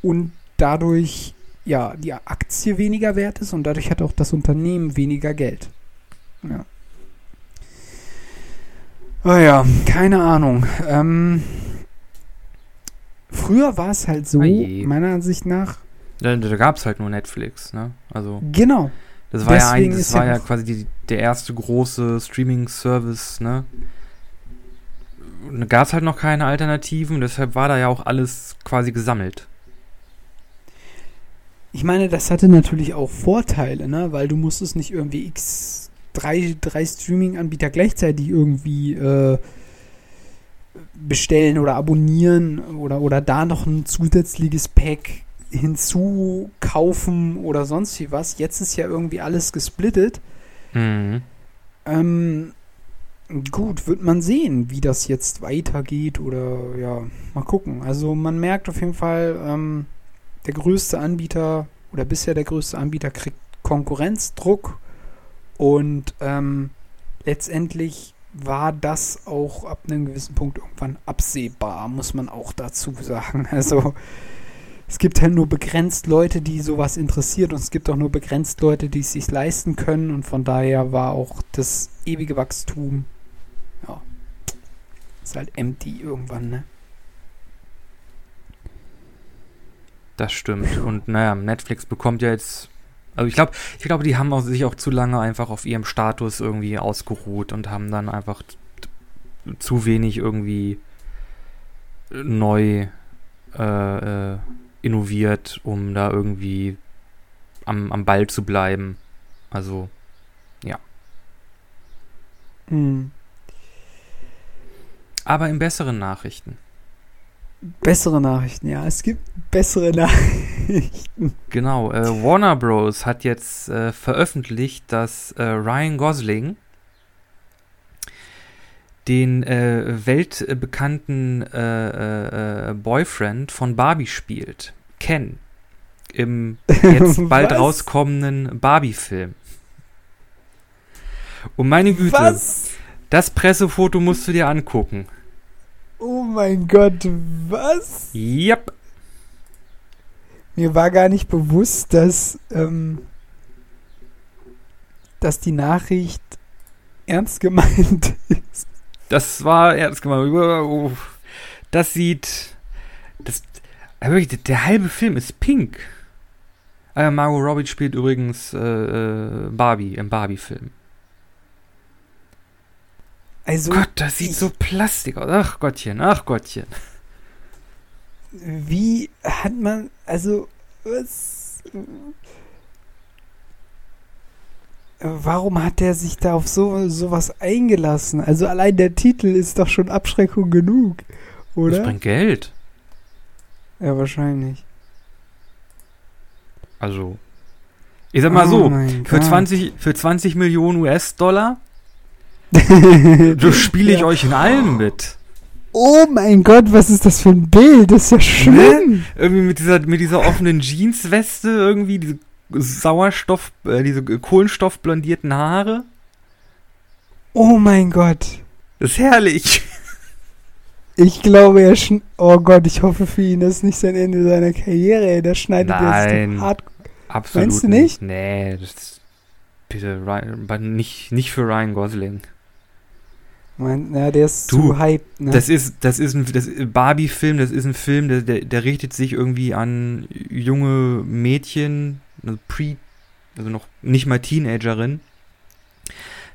und dadurch ja die Aktie weniger wert ist und dadurch hat auch das Unternehmen weniger Geld. Ja. Oh ja, keine Ahnung. Ähm, Früher war es halt so, Oje. meiner Ansicht nach. Da, da gab es halt nur Netflix, ne? Also. Genau. Das war ja, ein, das war ja, quasi die, der erste große Streaming-Service, ne? Da gab es halt noch keine Alternativen, deshalb war da ja auch alles quasi gesammelt. Ich meine, das hatte natürlich auch Vorteile, ne? Weil du musstest nicht irgendwie x drei, drei Streaming-Anbieter gleichzeitig irgendwie äh, bestellen oder abonnieren oder, oder da noch ein zusätzliches Pack hinzukaufen oder sonst wie was. Jetzt ist ja irgendwie alles gesplittet. Mhm. Ähm, gut, wird man sehen, wie das jetzt weitergeht oder ja, mal gucken. Also man merkt auf jeden Fall, ähm, der größte Anbieter oder bisher der größte Anbieter kriegt Konkurrenzdruck und ähm, letztendlich war das auch ab einem gewissen Punkt irgendwann absehbar, muss man auch dazu sagen. Also es gibt halt nur begrenzt Leute, die sowas interessiert und es gibt auch nur begrenzt Leute, die es sich leisten können und von daher war auch das ewige Wachstum, ja, ist halt empty irgendwann, ne? Das stimmt. Und naja, Netflix bekommt ja jetzt also ich glaube, ich glaube, die haben auch, sich auch zu lange einfach auf ihrem Status irgendwie ausgeruht und haben dann einfach zu wenig irgendwie neu äh, äh, innoviert, um da irgendwie am, am Ball zu bleiben. Also, ja. Mhm. Aber in besseren Nachrichten. Bessere Nachrichten, ja. Es gibt bessere Nachrichten. Genau. Äh, Warner Bros. hat jetzt äh, veröffentlicht, dass äh, Ryan Gosling den äh, weltbekannten äh, äh, Boyfriend von Barbie spielt. Ken. Im jetzt bald rauskommenden Barbie-Film. Und meine Güte, Was? das Pressefoto musst du dir angucken. Oh mein Gott, was? Yep. Mir war gar nicht bewusst, dass, ähm, dass die Nachricht ernst gemeint ist. Das war ernst gemeint. Das sieht. Das, wirklich, der halbe Film ist pink. Äh, Margot Robbie spielt übrigens äh, äh Barbie im Barbie-Film. Also, Gott, das sieht so plastik aus. Ach Gottchen, ach Gottchen. Wie hat man, also, was. Warum hat der sich da auf so sowas eingelassen? Also allein der Titel ist doch schon Abschreckung genug, oder? Das bringt Geld. Ja, wahrscheinlich. Also, ich sag mal oh so, für 20, für 20 Millionen US-Dollar so spiele ich euch in allem mit. Oh mein Gott, was ist das für ein Bild? Das ist ja schlimm. Ne? Irgendwie mit dieser, mit dieser offenen Jeansweste, irgendwie diese Sauerstoff, äh, diese kohlenstoffblondierten Haare. Oh mein Gott. Das ist herrlich. Ich glaube, er schn Oh Gott, ich hoffe für ihn, das ist nicht sein Ende seiner Karriere, ey. Da schneidet Nein. sich hart. Absolut Meinst du nicht? Nee, das ist bitte Ryan, nicht, nicht für Ryan Gosling. Mein, ja, der ist Du, zu hyped, ne? Das ist, das ist ein Barbie-Film, das ist ein Film, der, der, der richtet sich irgendwie an junge Mädchen, also pre, also noch nicht mal Teenagerin.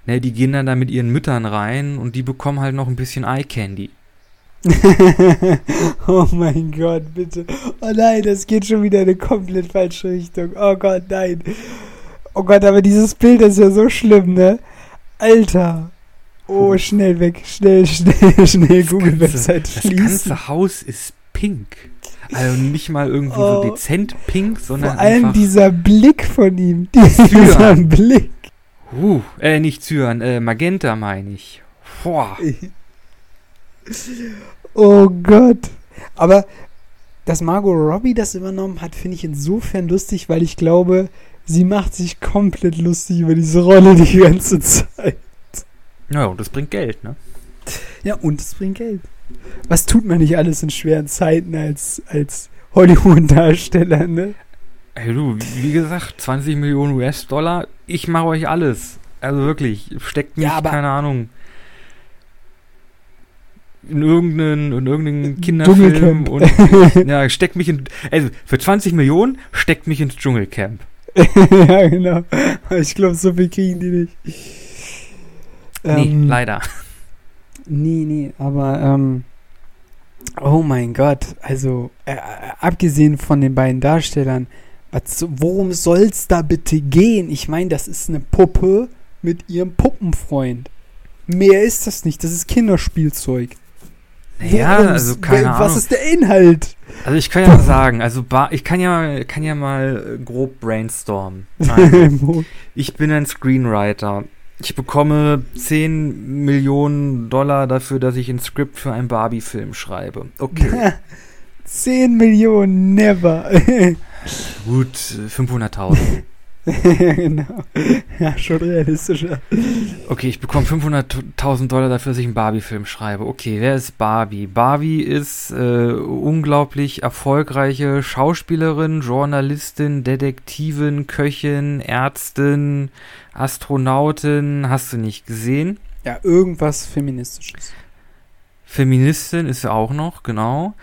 Ne, die gehen dann da mit ihren Müttern rein und die bekommen halt noch ein bisschen Eye Candy. oh mein Gott, bitte. Oh nein, das geht schon wieder in eine komplett falsche Richtung. Oh Gott, nein. Oh Gott, aber dieses Bild ist ja so schlimm, ne? Alter. Oh, schnell weg. Schnell, schnell, schnell Google-Website Das schließen. ganze Haus ist pink. Also nicht mal irgendwie Oh. so dezent pink, sondern Vor allem dieser Blick von ihm. Dieser. Blick. Uh, äh, nicht Cyan, äh, Magenta meine ich. Boah. Oh Gott. Aber dass Margot Robbie das übernommen hat, finde ich insofern lustig, weil ich glaube, sie macht sich komplett lustig über diese Rolle die ganze Zeit. Ja, und das bringt Geld, ne? Ja, und es bringt Geld. Was tut man nicht alles in schweren Zeiten als, als Hollywood-Darsteller, ne? Hey du, wie gesagt, 20 Millionen US-Dollar, ich mache euch alles. Also wirklich, steckt mich, Ja, keine Ahnung, in irgendeinen, in irgendeinen Kinderfilm Dschungelcamp. und ja, steckt mich in, also für 20 Millionen steckt mich ins Dschungelcamp. ja, genau. Ich glaube, so viel kriegen die nicht. Nee, Ähm, leider. Nee, nee, aber ähm, oh mein Gott, also äh, abgesehen von den beiden Darstellern, was, worum soll's da bitte gehen? Ich meine, das ist eine Puppe mit ihrem Puppenfreund. Mehr ist das nicht, das ist Kinderspielzeug. Ja, Worum- also keine was Ahnung. ist der Inhalt? Also ich kann ja mal sagen, also ich kann ja, kann ja mal äh, grob brainstormen. Also, Ich bin ein Screenwriter. Ich bekomme 10 Millionen Dollar dafür, dass ich ein Skript für einen Barbie-Film schreibe. Okay, 10 Millionen, never. gut, äh, 500.000. ja, genau. Ja, schon realistischer. Okay, ich bekomme 500.000 Dollar dafür, dass ich einen Barbie-Film schreibe. Okay, wer ist Barbie? Barbie ist äh, unglaublich erfolgreiche Schauspielerin, Journalistin, Detektivin, Köchin, Ärztin, Astronautin. Hast du nicht gesehen? Ja, irgendwas Feministisches. Feministin ist sie auch noch, genau.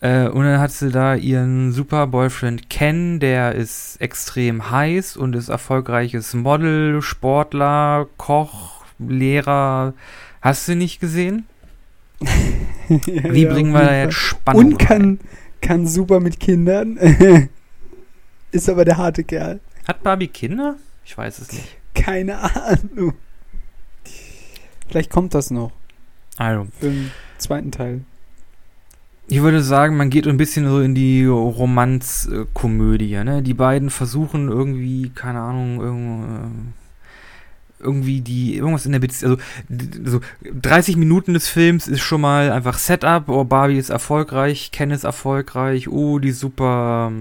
Äh, und dann hat sie da ihren super Boyfriend Ken, der ist extrem heiß und ist erfolgreiches Model, Sportler, Koch, Lehrer. Hast du nicht gesehen? Ja, Wie ja, bringen wir da jetzt. Spannung Und rein? kann, kann super mit Kindern. Ist aber der harte Kerl. Hat Barbie Kinder? Ich weiß es nicht. Keine Ahnung. Vielleicht kommt das noch Also, den zweiten Teil. Ich würde sagen, man geht ein bisschen so in die Romanzkomödie. Ne? Die beiden versuchen irgendwie, keine Ahnung, irgendwo, äh, irgendwie die, irgendwas in der Beziehung, also so 30 Minuten des Films ist schon mal einfach Setup, oh, Barbie ist erfolgreich, Ken ist erfolgreich, oh, die super,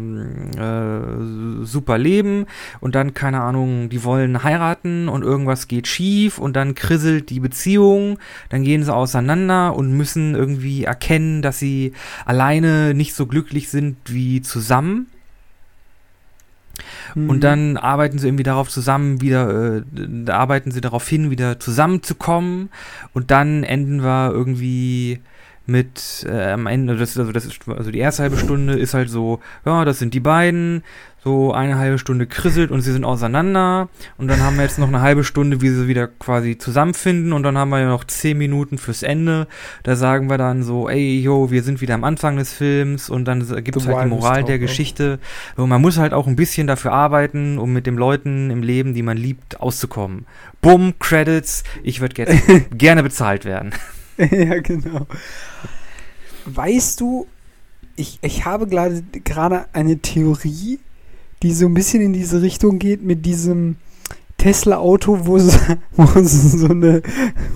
äh, super leben. Und dann, keine Ahnung, die wollen heiraten und irgendwas geht schief und dann krisselt die Beziehung, dann gehen sie auseinander und müssen irgendwie erkennen, dass sie alleine nicht so glücklich sind wie zusammen. Mhm. Und dann arbeiten sie irgendwie darauf zusammen, wieder, äh, da arbeiten sie darauf hin, wieder zusammenzukommen. Und dann enden wir irgendwie mit äh, am Ende, das, also das ist, also die erste halbe Stunde ist halt so, ja, das sind die beiden, so eine halbe Stunde krisselt und sie sind auseinander. Und dann haben wir jetzt noch eine halbe Stunde, wie sie wieder quasi zusammenfinden. Und dann haben wir ja noch zehn Minuten fürs Ende. Da sagen wir dann so, ey, yo, wir sind wieder am Anfang des Films. Und dann gibt es halt die Moral der Geschichte. So, man muss halt auch ein bisschen dafür arbeiten, um mit den Leuten im Leben, die man liebt, auszukommen. Bumm, Credits, ich würde ge gerne bezahlt werden. ja, genau. Weißt du, ich, ich habe gerade eine Theorie, die so ein bisschen in diese Richtung geht mit diesem Tesla-Auto, wo sie, wo so, eine,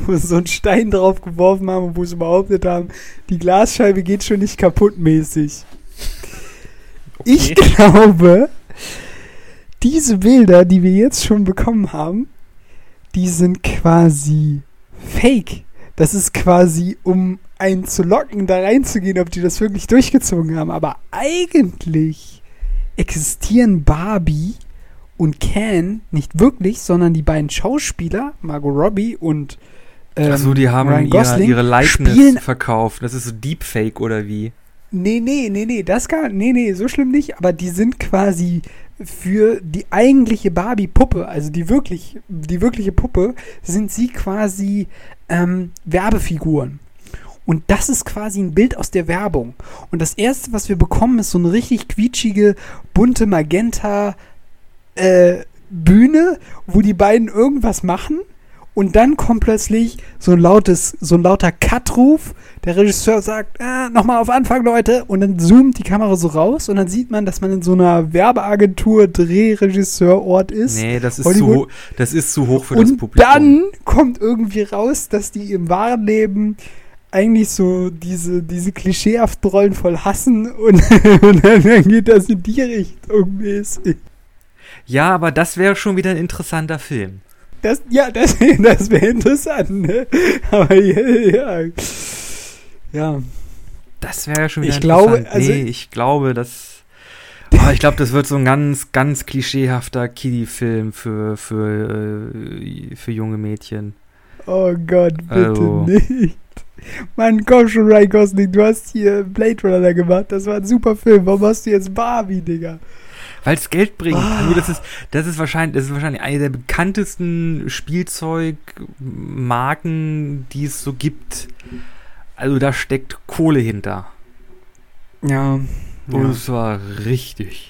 wo sie so einen Stein drauf geworfen haben und wo sie behauptet haben, die Glasscheibe geht schon nicht kaputt mäßig. Ich glaube, diese Bilder, die wir jetzt schon bekommen haben, die sind quasi fake. Das ist quasi, um einen zu locken, da reinzugehen, ob die das wirklich durchgezogen haben. Aber eigentlich existieren Barbie und Ken nicht wirklich, sondern die beiden Schauspieler, Margot Robbie und ähm, Achso, die haben Ryan Gosling, ihre, ihre Likeness verkauft. Das ist so Deepfake oder wie? Nee, nee, nee, nee, das gar, nee, nee, so schlimm nicht, aber die sind quasi für die eigentliche Barbie-Puppe, also die wirklich, die wirkliche Puppe, sind sie quasi ähm, Werbefiguren. Und das ist quasi ein Bild aus der Werbung. Und das erste, was wir bekommen, ist so eine richtig quietschige, bunte Magenta äh, Bühne, wo die beiden irgendwas machen. Und dann kommt plötzlich so ein lautes, so ein lauter Cut-Ruf. Der Regisseur sagt, äh, nochmal auf Anfang, Leute. Und dann zoomt die Kamera so raus und dann sieht man, dass man in so einer Werbeagentur Drehregisseurort ist. Nee, das ist, zu, das ist zu hoch für und das Publikum. Und dann kommt irgendwie raus, dass die im wahren Leben eigentlich so diese, diese klischeehaften Rollen voll hassen und, und dann geht das in die Richtung mäßig. Ja, aber das wäre schon wieder ein interessanter Film. Das, ja, das, das wäre interessant, ne? Aber ja, ja. ja. Das wäre schon wieder ich glaube, also, nee, ich glaube, dass. Oh, ich glaube, das wird so ein ganz, ganz klischeehafter Kiddie-Film für, für, äh, für junge Mädchen. Oh Gott, bitte also. nicht. Mann, komm schon, Ryan Gosling, du hast hier Blade Runner gemacht. Das war ein super Film. Warum hast du jetzt Barbie, Digga? Weil es Geld bringt. Ah. Also das ist, das ist wahrscheinlich, das ist wahrscheinlich eine der bekanntesten Spielzeugmarken, die es so gibt. Also da steckt Kohle hinter. Ja. Und es war richtig.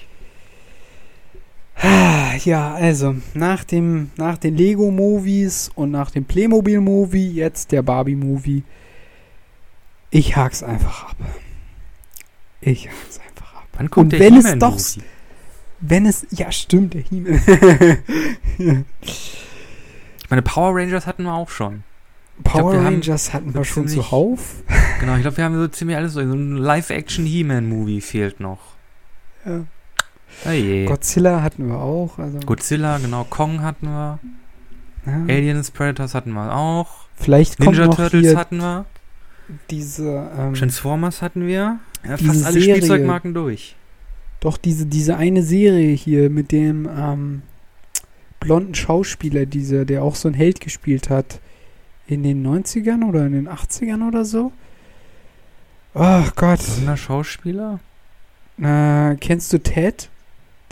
Ja, also nach dem nach den Lego Movies und nach dem Playmobil Movie jetzt der Barbie Movie. Ich hak's einfach ab. Ich hak's einfach ab. Wann kommt und der wenn es doch wenn es, ja stimmt, der Himmel. Ich meine, Power Rangers hatten wir auch schon. Power glaub, Rangers hatten wir schon zuhauf. Genau, ich glaube, wir haben so ziemlich alles so. Ein Live-Action He-Man-Movie fehlt noch. Ja. Oh je. Godzilla hatten wir auch. Also. Godzilla, genau. Kong hatten wir. Ja. Aliens, Predators hatten wir auch. Vielleicht Ninja Turtles hatten wir. Diese. Ähm, Transformers hatten wir. Ja, fast alle Serie. Spielzeugmarken durch. Doch, diese, diese eine Serie hier mit dem ähm, blonden Schauspieler, dieser, der auch so ein Held gespielt hat. In den 90ern oder in den 80ern oder so. Ach Gott. Blonder Schauspieler? Äh, kennst du Ted?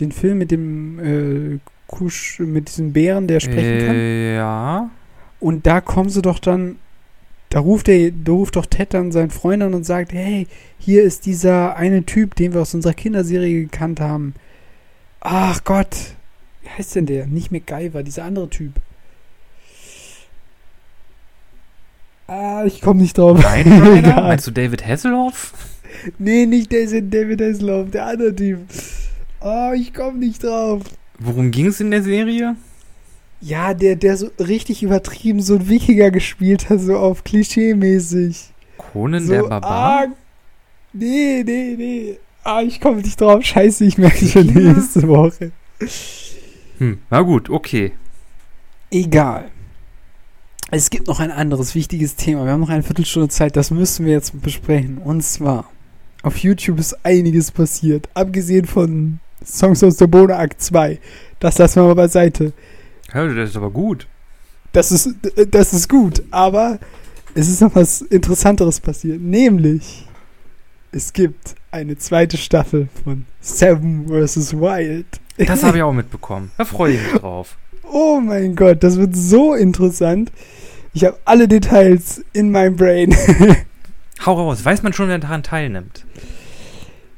Den Film mit dem äh, Kusch, mit diesem Bären, der sprechen äh, kann? Ja. Und da kommen sie doch dann da ruft, der, da ruft doch Ted dann seinen Freund an und sagt, hey, hier ist dieser eine Typ, den wir aus unserer Kinderserie gekannt haben. Ach Gott, wie heißt denn der? Nicht MacGyver, dieser andere Typ. Ah, ich komme nicht drauf. Nein, Meinst du David Hasselhoff? Nee, nicht David Hasselhoff, der andere Typ. Oh, ich komme nicht drauf. Worum ging es in der Serie? Ja, der, der so richtig übertrieben so ein Wikinger gespielt hat, so auf Klischee-mäßig. Conan so, der Barbar? Ah, nee, nee, nee. Ah, ich komme nicht drauf. Scheiße, ich merke schon nächste Woche. Hm, na gut, okay. Egal. Es gibt noch ein anderes wichtiges Thema. Wir haben noch eine Viertelstunde Zeit, das müssen wir jetzt besprechen. Und zwar, auf YouTube ist einiges passiert. Abgesehen von Songs aus der Bohne Akt 2. Das lassen wir mal beiseite. Ja, das ist aber gut. Das ist, das ist gut, aber es ist noch was Interessanteres passiert. Nämlich, es gibt eine zweite Staffel von Seven vs. Wild. Das habe ich auch mitbekommen. Da freue ich mich drauf. Oh mein Gott, das wird so interessant. Ich habe alle Details in meinem Brain. Hau raus. Weiß man schon, wer daran teilnimmt?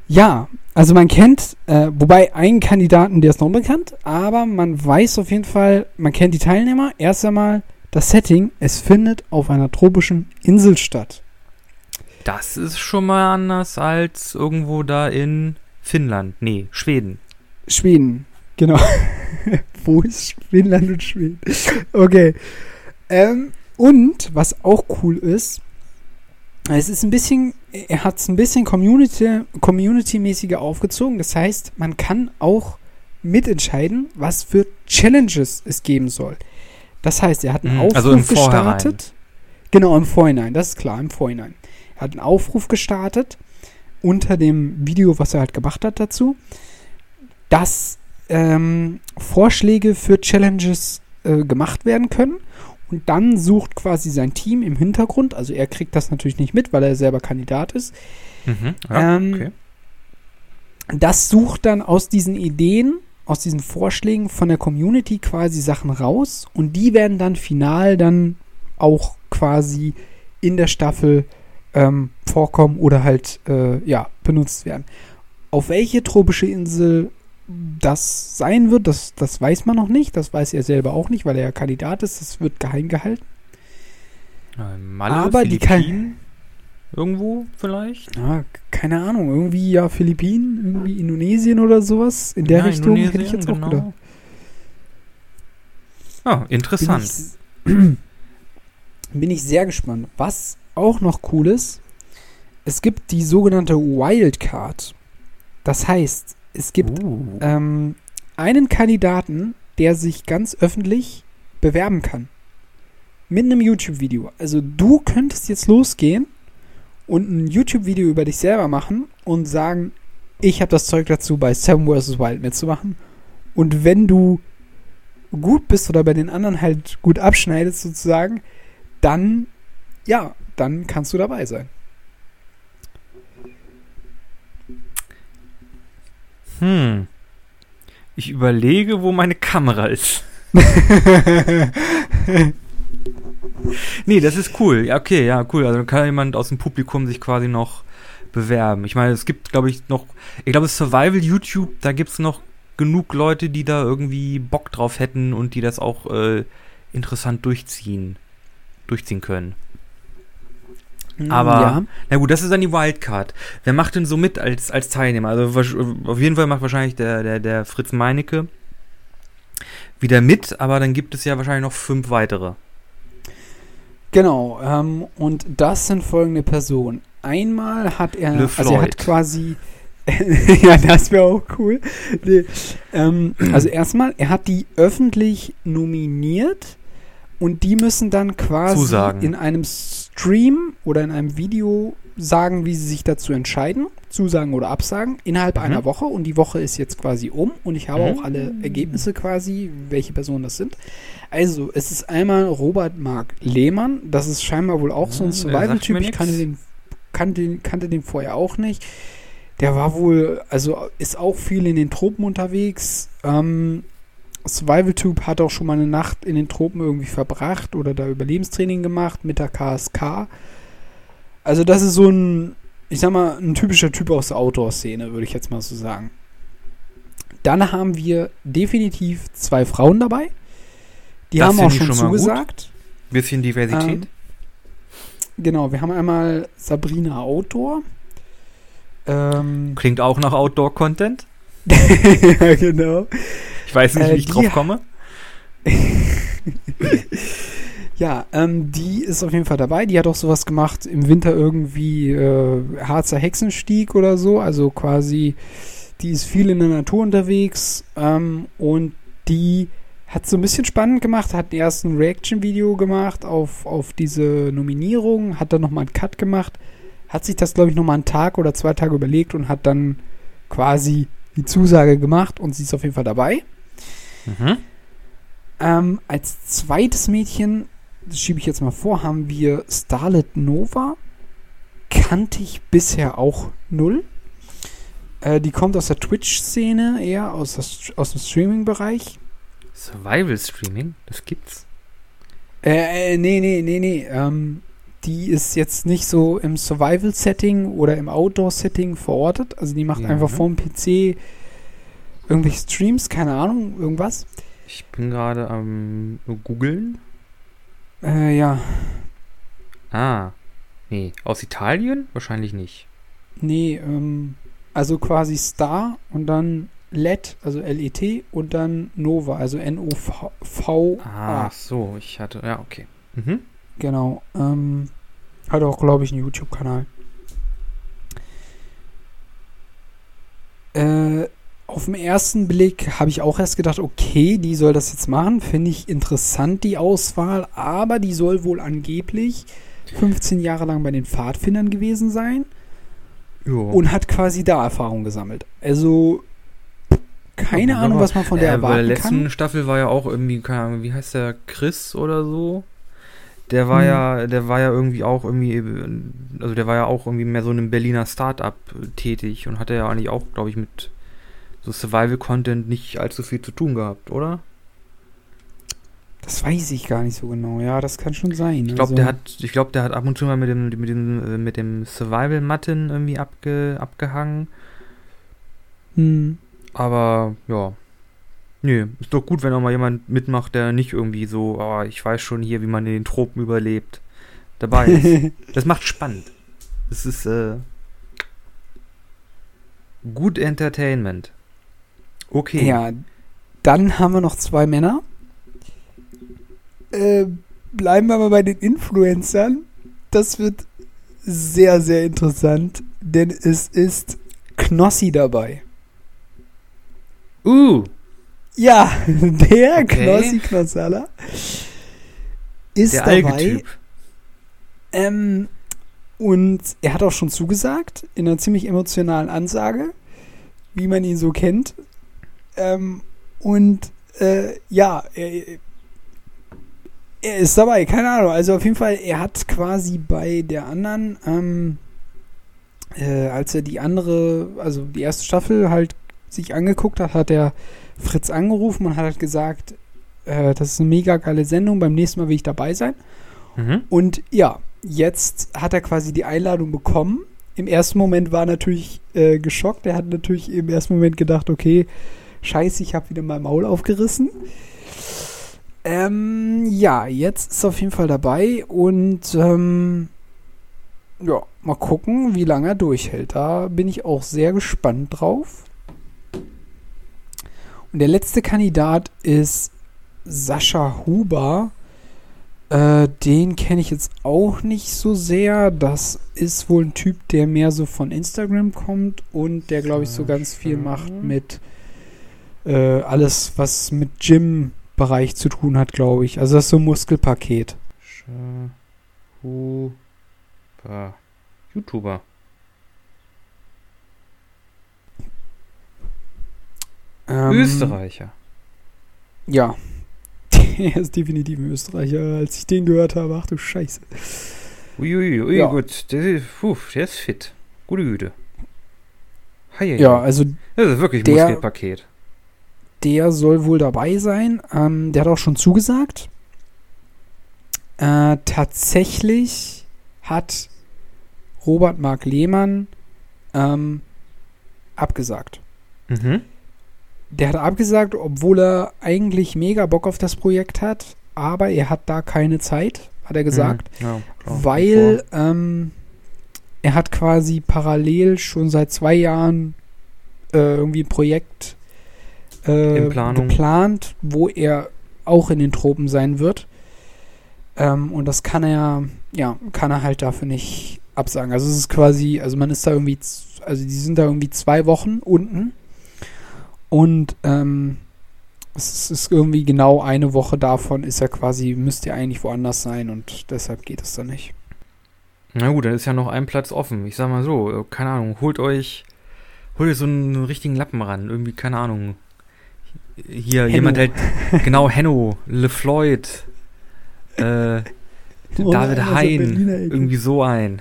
Ja, also man kennt, äh, wobei einen Kandidaten, der ist noch unbekannt, aber man weiß auf jeden Fall, man kennt die Teilnehmer. Erst einmal das Setting, es findet auf einer tropischen Insel statt. Das ist schon mal anders als irgendwo da in Finnland. Nee, Schweden. Schweden, genau. Wo ist Finnland und Schweden? Okay. Ähm, und was auch cool ist, es ist ein bisschen, er hat es ein bisschen Community, Community-mäßiger aufgezogen. Das heißt, man kann auch mitentscheiden, was für Challenges es geben soll. Das heißt, er hat einen mhm, Aufruf also gestartet. Genau, im Vorhinein, das ist klar, im Vorhinein. Er hat einen Aufruf gestartet unter dem Video, was er halt gemacht hat dazu, dass ähm, Vorschläge für Challenges äh, gemacht werden können. Und dann sucht quasi sein Team im Hintergrund, also er kriegt das natürlich nicht mit, weil er selber Kandidat ist. Mhm. Ja, Ähm, okay. Das sucht dann aus diesen Ideen, aus diesen Vorschlägen von der Community quasi Sachen raus und die werden dann final dann auch quasi in der Staffel ähm, vorkommen oder halt äh, ja benutzt werden. Auf welche tropische Insel das sein wird, das, das weiß man noch nicht. Das weiß er selber auch nicht, weil er ja Kandidat ist. Das wird geheim gehalten. Äh, Malle, aber die kann- Irgendwo vielleicht? Ja, keine Ahnung. Irgendwie ja Philippinen, irgendwie Indonesien oder sowas. In der Ja, Richtung hätte ich Indonesien, jetzt auch genau. gedacht. Ah, Bin interessant. ich, bin ich sehr gespannt. Was auch noch cool ist, es gibt die sogenannte Wildcard. Das heißt, es gibt Uh. ähm, einen Kandidaten, der sich ganz öffentlich bewerben kann. Mit einem YouTube-Video. Also du könntest jetzt losgehen und ein YouTube-Video über dich selber machen und sagen, ich habe das Zeug dazu, bei Seven vs. Wild mitzumachen. Und wenn du gut bist oder bei den anderen halt gut abschneidest sozusagen, dann, ja, dann kannst du dabei sein. Hm. Ich überlege, wo meine Kamera ist. Nee, das ist cool. Ja, okay, ja, cool. Also kann jemand aus dem Publikum sich quasi noch bewerben. Ich meine, es gibt, glaube ich, noch, ich glaube, Survival YouTube, da gibt es noch genug Leute, die da irgendwie Bock drauf hätten und die das auch äh, interessant durchziehen, durchziehen können. Aber- ja. Na gut, das ist dann die Wildcard. Wer macht denn so mit als, als Teilnehmer? Also auf jeden Fall macht wahrscheinlich der, der, der Fritz Meinecke wieder mit, aber dann gibt es ja wahrscheinlich noch fünf weitere. Genau, ähm, und das sind folgende Personen. Einmal hat er, Le also er hat quasi, ja, das wäre auch cool. Nee, ähm, also erstmal, er hat die öffentlich nominiert und die müssen dann quasi Zusagen. in einem Stream oder in einem Video sagen, wie sie sich dazu entscheiden, zusagen oder absagen, innerhalb Mhm. einer Woche. Und die Woche ist jetzt quasi um und ich habe Mhm. auch alle Ergebnisse quasi, welche Personen das sind. Also, es ist einmal Robert Mark Lehmann, das ist scheinbar wohl auch so ein der Survival-Typ. Ich kannte den, kannte, den, kannte den vorher auch nicht. Der war wohl, also ist auch viel in den Tropen unterwegs. Ähm, Survival-Typ hat auch schon mal eine Nacht in den Tropen irgendwie verbracht oder da Überlebenstraining gemacht mit der KSK. Also das ist so ein, ich sag mal, ein typischer Typ aus der Outdoor-Szene, würde ich jetzt mal so sagen. Dann haben wir definitiv zwei Frauen dabei. Die Das haben auch schon, schon mal gut. zugesagt. Bisschen Diversität. Ähm, genau, wir haben einmal Sabrina Outdoor. Ähm, Klingt auch nach Outdoor-Content. ja, genau. Ich weiß nicht, Äh, wie ich die- drauf komme. Ja, ähm, die ist auf jeden Fall dabei. Die hat auch sowas gemacht im Winter irgendwie äh, Harzer Hexenstieg oder so. Also quasi, die ist viel in der Natur unterwegs ähm, und die hat so ein bisschen spannend gemacht, hat erst ein Reaction-Video gemacht auf, auf diese Nominierung, hat dann nochmal einen Cut gemacht, hat sich das, glaube ich, nochmal einen Tag oder zwei Tage überlegt und hat dann quasi die Zusage gemacht und sie ist auf jeden Fall dabei. Mhm. Ähm, als zweites Mädchen, das schiebe ich jetzt mal vor, haben wir Starlet Nova. Kannte ich bisher auch null. Äh, die kommt aus der Twitch-Szene, eher aus, St- aus dem Streaming-Bereich. Survival Streaming, das gibt's. Äh, äh, nee, nee, nee, nee. Ähm, die ist jetzt nicht so im Survival-Setting oder im Outdoor-Setting verortet. Also die macht Mhm. einfach vom PC irgendwelche Streams, keine Ahnung, irgendwas. Ich bin gerade am googeln. Äh, ja. Ah. Nee, aus Italien? Wahrscheinlich nicht. Nee, ähm, also quasi Star und dann LED, also L-E-T und dann Nova, also N-O-V-A. Ah, so, ich hatte, ja, okay. Mhm. Genau. Ähm, hat auch, glaube ich, einen YouTube-Kanal. Äh, auf den ersten Blick habe ich auch erst gedacht, okay, die soll das jetzt machen. Finde ich interessant, die Auswahl. Aber die soll wohl angeblich 15 Jahre lang bei den Pfadfindern gewesen sein Jo. und hat quasi da Erfahrung gesammelt. Also keine Ja, Ahnung, was man von der äh, Bei der erwarten letzten kann. Staffel war ja auch irgendwie, keine Ahnung, wie heißt der, Chris oder so? Der war Hm. ja, der war ja irgendwie auch irgendwie, also der war ja auch irgendwie mehr so in einem Berliner Start-up tätig und hatte ja eigentlich auch, glaube ich, mit so Survival-Content nicht allzu viel zu tun gehabt, oder? Das weiß ich gar nicht so genau. Ja, das kann schon sein. Ich glaube, also, der hat, ich glaube, der hat ab und zu mal mit dem, mit dem, äh, mit dem Survival-Matten irgendwie abge, abgehangen. Hm. Aber ja. Nö, ist doch gut, wenn auch mal jemand mitmacht, der nicht irgendwie so, oh, ich weiß schon hier, wie man in den Tropen überlebt, dabei ist. das macht spannend. Das ist äh, gut Entertainment. Okay. Ja, dann haben wir noch zwei Männer. Äh, bleiben wir mal bei den Influencern. Das wird sehr, sehr interessant, denn es ist Knossi dabei. Uh, Ja, der Okay. Knossi Knossalla ist der dabei. Ähm, und er hat auch schon zugesagt, in einer ziemlich emotionalen Ansage, wie man ihn so kennt. Ähm, und äh, ja, er, er ist dabei, keine Ahnung. Also auf jeden Fall, er hat quasi bei der anderen, ähm, äh, als er die andere, also die erste Staffel halt sich angeguckt hat, hat er Fritz angerufen und hat halt gesagt, äh, das ist eine mega geile Sendung, beim nächsten Mal will ich dabei sein. Mhm. Und ja, jetzt hat er quasi die Einladung bekommen. Im ersten Moment war er natürlich äh, geschockt. Er hat natürlich im ersten Moment gedacht, okay, scheiße, ich habe wieder mein Maul aufgerissen. Ähm, ja, jetzt ist er auf jeden Fall dabei und ähm, ja, mal gucken, wie lange er durchhält. Da bin ich auch sehr gespannt drauf. Und der letzte Kandidat ist Sascha Huber. Äh, den kenne ich jetzt auch nicht so sehr. Das ist wohl ein Typ, der mehr so von Instagram kommt und der, glaube ich, so ganz viel macht mit äh, alles, was mit Gym-Bereich zu tun hat, glaube ich. Also das ist so ein Muskelpaket. Schahuba. YouTuber. Ähm, Österreicher. Ja. Er ist definitiv ein Österreicher. Als ich den gehört habe, ach du Scheiße. Uiuiui, ui, Ja. gut. Der, ist- puh, der ist fit. Gute Güte. Hei, Ja, also Das ist wirklich ein der- Muskelpaket. Der soll wohl dabei sein. Ähm, der hat auch schon zugesagt. Äh, tatsächlich hat Robert Mark Lehmann ähm, abgesagt. Mhm. Der hat abgesagt, obwohl er eigentlich mega Bock auf das Projekt hat, aber er hat da keine Zeit, hat er gesagt, Mhm. Ja, klar. weil ähm, er hat quasi parallel schon seit zwei Jahren äh, irgendwie ein Projekt äh, geplant, wo er auch in den Tropen sein wird. Ähm, und das kann er, ja, kann er halt dafür nicht absagen. Also es ist quasi, also man ist da irgendwie, also die sind da irgendwie zwei Wochen unten und ähm, es ist irgendwie genau eine Woche davon ist er quasi, müsste er eigentlich woanders sein und deshalb geht es dann nicht. Na gut, dann ist ja noch ein Platz offen. Ich sag mal so, äh, keine Ahnung, holt euch, holt euch so einen richtigen Lappen ran. Irgendwie, keine Ahnung. Hier, Henno. jemand halt, genau, Henno, LeFloid, äh, Oh, David Hein, irgendwie so ein.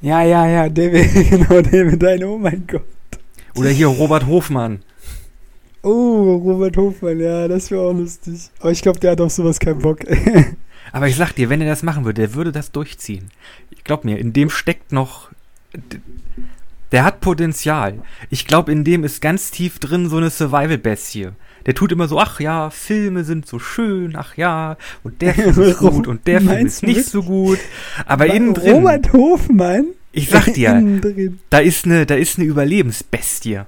Ja, ja, ja, David, genau, David Hein, oh mein Gott. Oder hier Robert Hofmann. Oh, Robert Hofmann, ja, das wäre auch lustig. Aber ich glaube, der hat auf sowas keinen Bock. Aber ich sag dir, wenn er das machen würde, der würde das durchziehen. Ich glaub mir, in dem steckt noch. Der hat Potenzial. Ich glaube, in dem ist ganz tief drin so eine Survival-Bestie. Der tut immer so, ach ja, Filme sind so schön, ach ja, und der Film ist gut und der Film ist nicht so gut. Aber innen drin, Robert Hofmann? ich sag dir, da ist eine, da ist eine Überlebensbestie.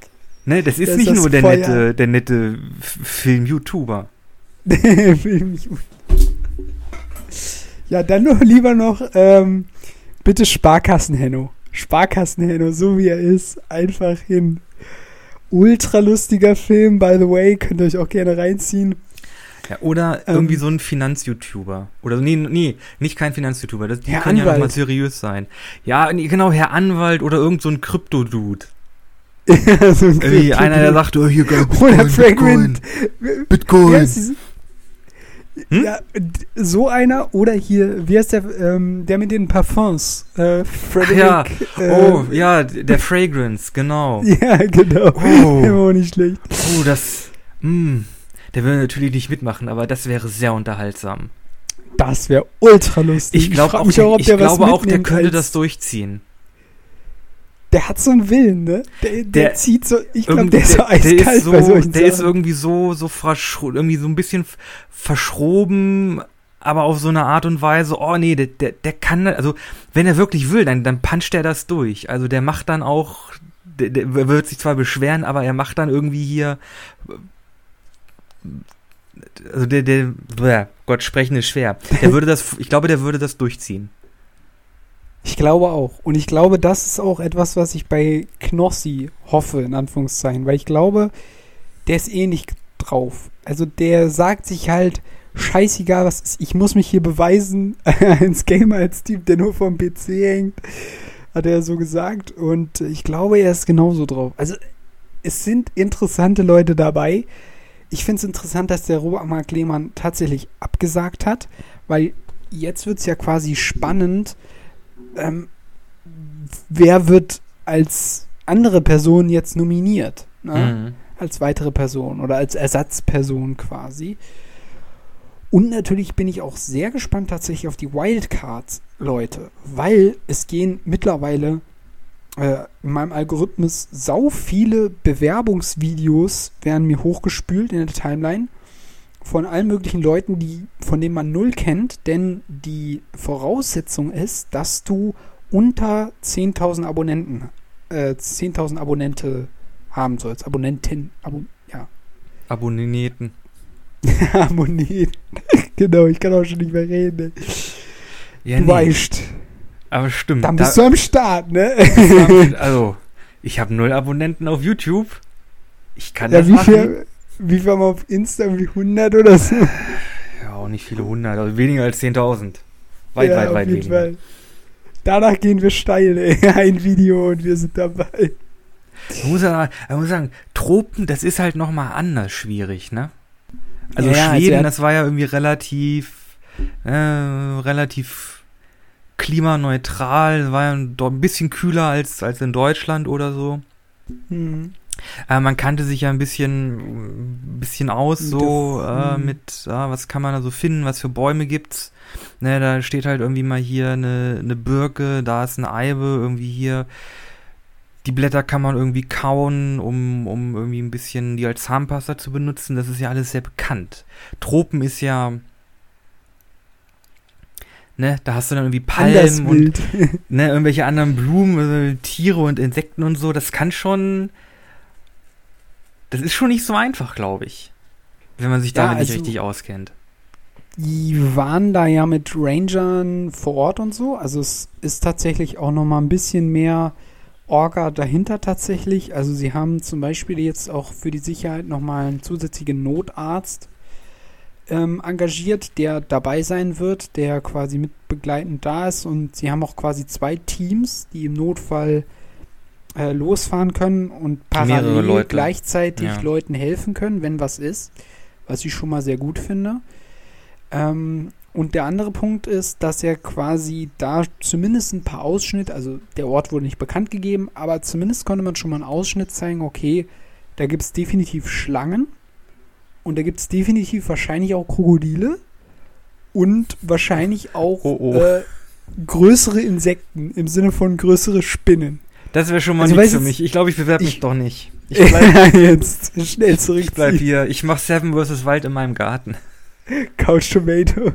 Ne, das ist Das nicht ist nur der Feuer. nette, der nette Film-YouTuber. Ja, dann noch lieber noch, ähm, bitte Sparkassen-Henno. Sparkassen-Henno, so wie er ist, einfach hin. Ultra lustiger Film, by the way, könnt ihr euch auch gerne reinziehen. Ja, oder Ähm. irgendwie so ein Finanz-YouTuber. Oder nee, nee, nicht kein Finanz-YouTuber. Das- Die Herr können ja noch mal Anwalt. seriös sein. Ja, nee, genau, Herr Anwalt oder irgend so ein Krypto-Dude. so ein Krypto- einer, der sagt, oh, hier geil, Oder Fragrant. Bitcoin. Heißt dieses- Hm? Ja, so einer oder hier, wie heißt der, ähm, der mit den Parfums? Äh, Frederick. ja. äh, Oh, ja, der Fragrance, genau. Ja, genau. Oh. Der war auch nicht schlecht. Oh, das, mh, der würde natürlich nicht mitmachen, aber das wäre sehr unterhaltsam. Das wäre ultra lustig. Ich glaube frag auch, mich der, ob ich der glaube auch, der könnte als- das durchziehen. Der hat so einen Willen, ne? Der, der, Der- zieht so, ich glaube, der ist so eiskalt ist so, bei solchen der ist irgendwie so, so irgendwie so ein bisschen verschroben, aber auf so eine Art und Weise, oh nee, der, der, der kann, also wenn er wirklich will, dann, dann puncht er das durch. Also der macht dann auch, der, der wird sich zwar beschweren, aber er macht dann irgendwie hier, also der, der, Gott, sprechen ist schwer. Der würde das, ich glaube, der würde das durchziehen. Ich glaube auch. Und ich glaube, das ist auch etwas, was ich bei Knossi hoffe, in Anführungszeichen. Weil ich glaube, der ist eh nicht drauf. Also der sagt sich halt, scheißegal was ist, ich muss mich hier beweisen als Gamer, als Typ, der nur vom PC hängt, hat er so gesagt. Und ich glaube, er ist genauso drauf. Also es sind interessante Leute dabei. Ich finde es interessant, dass der Robert Mark Lehmann tatsächlich abgesagt hat, weil jetzt wird es ja quasi spannend, ähm, wer wird als andere Person jetzt nominiert? Ne? Mhm. Als weitere Person oder als Ersatzperson quasi. Und natürlich bin ich auch sehr gespannt tatsächlich auf die Wildcards, Leute, weil es gehen mittlerweile äh, in meinem Algorithmus sau viele Bewerbungsvideos werden mir hochgespült in der Timeline von allen möglichen Leuten, die, von denen man null kennt, denn die Voraussetzung ist, dass du unter 10.000 Abonnenten, äh, 10.000 Abonnente haben sollst. Abonnentin, Abo, ja. Abonnenten. Abonnenten. genau, ich kann auch schon nicht mehr reden. Ja, du weißt, aber stimmt. dann da- bist du am Start, ne? also, ich habe null Abonnenten auf YouTube. Ich kann ja, das wie machen. viel, wie viel haben wir auf Insta? Irgendwie 100 oder so? Ja, auch nicht viele hundert, also weniger als 10.000. Weit, ja, weit, weit weniger. Fall. Danach gehen wir steil, ey. Ein Video und wir sind dabei. Ich muss, ja, ich muss sagen, Tropen, das ist halt nochmal anders schwierig, ne? Also Ja, also Schweden, er- das war ja irgendwie relativ, äh, relativ klimaneutral, war ja ein bisschen kühler als, als in Deutschland oder so. Hm. Äh, man kannte sich ja ein bisschen, bisschen aus, so äh, hm. mit, ja, was kann man da so finden, was für Bäume gibt's. Ne, da steht halt irgendwie mal hier eine, eine Birke, da ist eine Eibe, irgendwie hier. Die Blätter kann man irgendwie kauen, um, um irgendwie ein bisschen die als Zahnpasta zu benutzen. Das ist ja alles sehr bekannt. Tropen ist ja, ne, da hast du dann irgendwie Palmen und ne, irgendwelche anderen Blumen, also Tiere und Insekten und so, das kann schon. Das ist schon nicht so einfach, glaube ich. Wenn man sich Ja, damit nicht also- richtig auskennt. Die waren da ja mit Rangern vor Ort und so. Also es ist tatsächlich auch noch mal ein bisschen mehr Orga dahinter tatsächlich. Also sie haben zum Beispiel jetzt auch für die Sicherheit noch mal einen zusätzlichen Notarzt ähm, engagiert, der dabei sein wird, der quasi mit begleitend da ist. Und sie haben auch quasi zwei Teams, die im Notfall äh, losfahren können und parallel gleichzeitig Ja. Leuten helfen können, wenn was ist. Was ich schon mal sehr gut finde. Ähm, und der andere Punkt ist, dass er quasi da zumindest ein paar Ausschnitte, also der Ort wurde nicht bekannt gegeben, aber zumindest konnte man schon mal einen Ausschnitt zeigen, okay, da gibt es definitiv Schlangen und da gibt es definitiv wahrscheinlich auch Krokodile und wahrscheinlich auch Oh, oh. Äh, größere Insekten im Sinne von größere Spinnen. Das wäre schon mal Also, nichts für mich. Ich glaube, ich bewerbe mich ich- doch nicht. Ich bleib, Jetzt schnell ich bleib hier. Ich mache Seven vs. Wild in meinem Garten. Couch Tomato.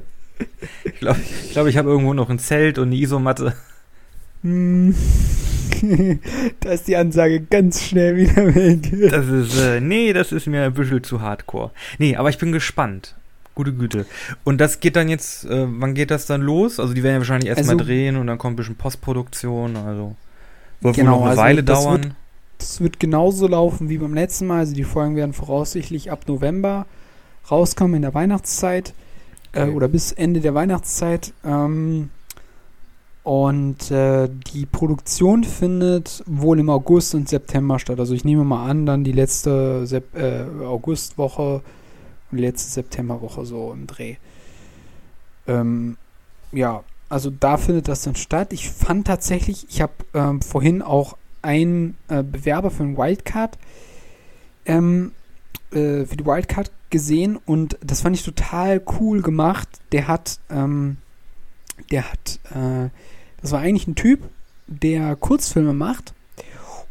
Ich glaube, ich, glaub, ich habe irgendwo noch ein Zelt und eine Isomatte. Hm. da ist die Ansage ganz schnell wieder weg. Das ist, äh, nee, das ist mir ein bisschen zu hardcore. Nee, aber ich bin gespannt. Gute Güte. Und das geht dann jetzt, äh, wann geht das dann los? Also die werden ja wahrscheinlich erstmal Also- drehen und dann kommt ein bisschen Postproduktion, also wird Genau, wohl noch eine also Weile das dauern. Das wird genauso laufen wie beim letzten Mal. Also die Folgen werden voraussichtlich ab November rauskommen in der Weihnachtszeit äh, Okay. oder bis Ende der Weihnachtszeit. Ähm, und äh, die Produktion findet wohl im August und September statt. Also ich nehme mal an, dann die letzte Sep äh, Augustwoche und die letzte Septemberwoche so im Dreh. Ähm, ja, also da findet das dann statt. Ich fand tatsächlich, ich habe ähm, vorhin auch einen äh, Bewerber für ein Wildcard ähm, äh, für die Wildcard gesehen und das fand ich total cool gemacht. Der hat, ähm, der hat, äh, das war eigentlich ein Typ, der Kurzfilme macht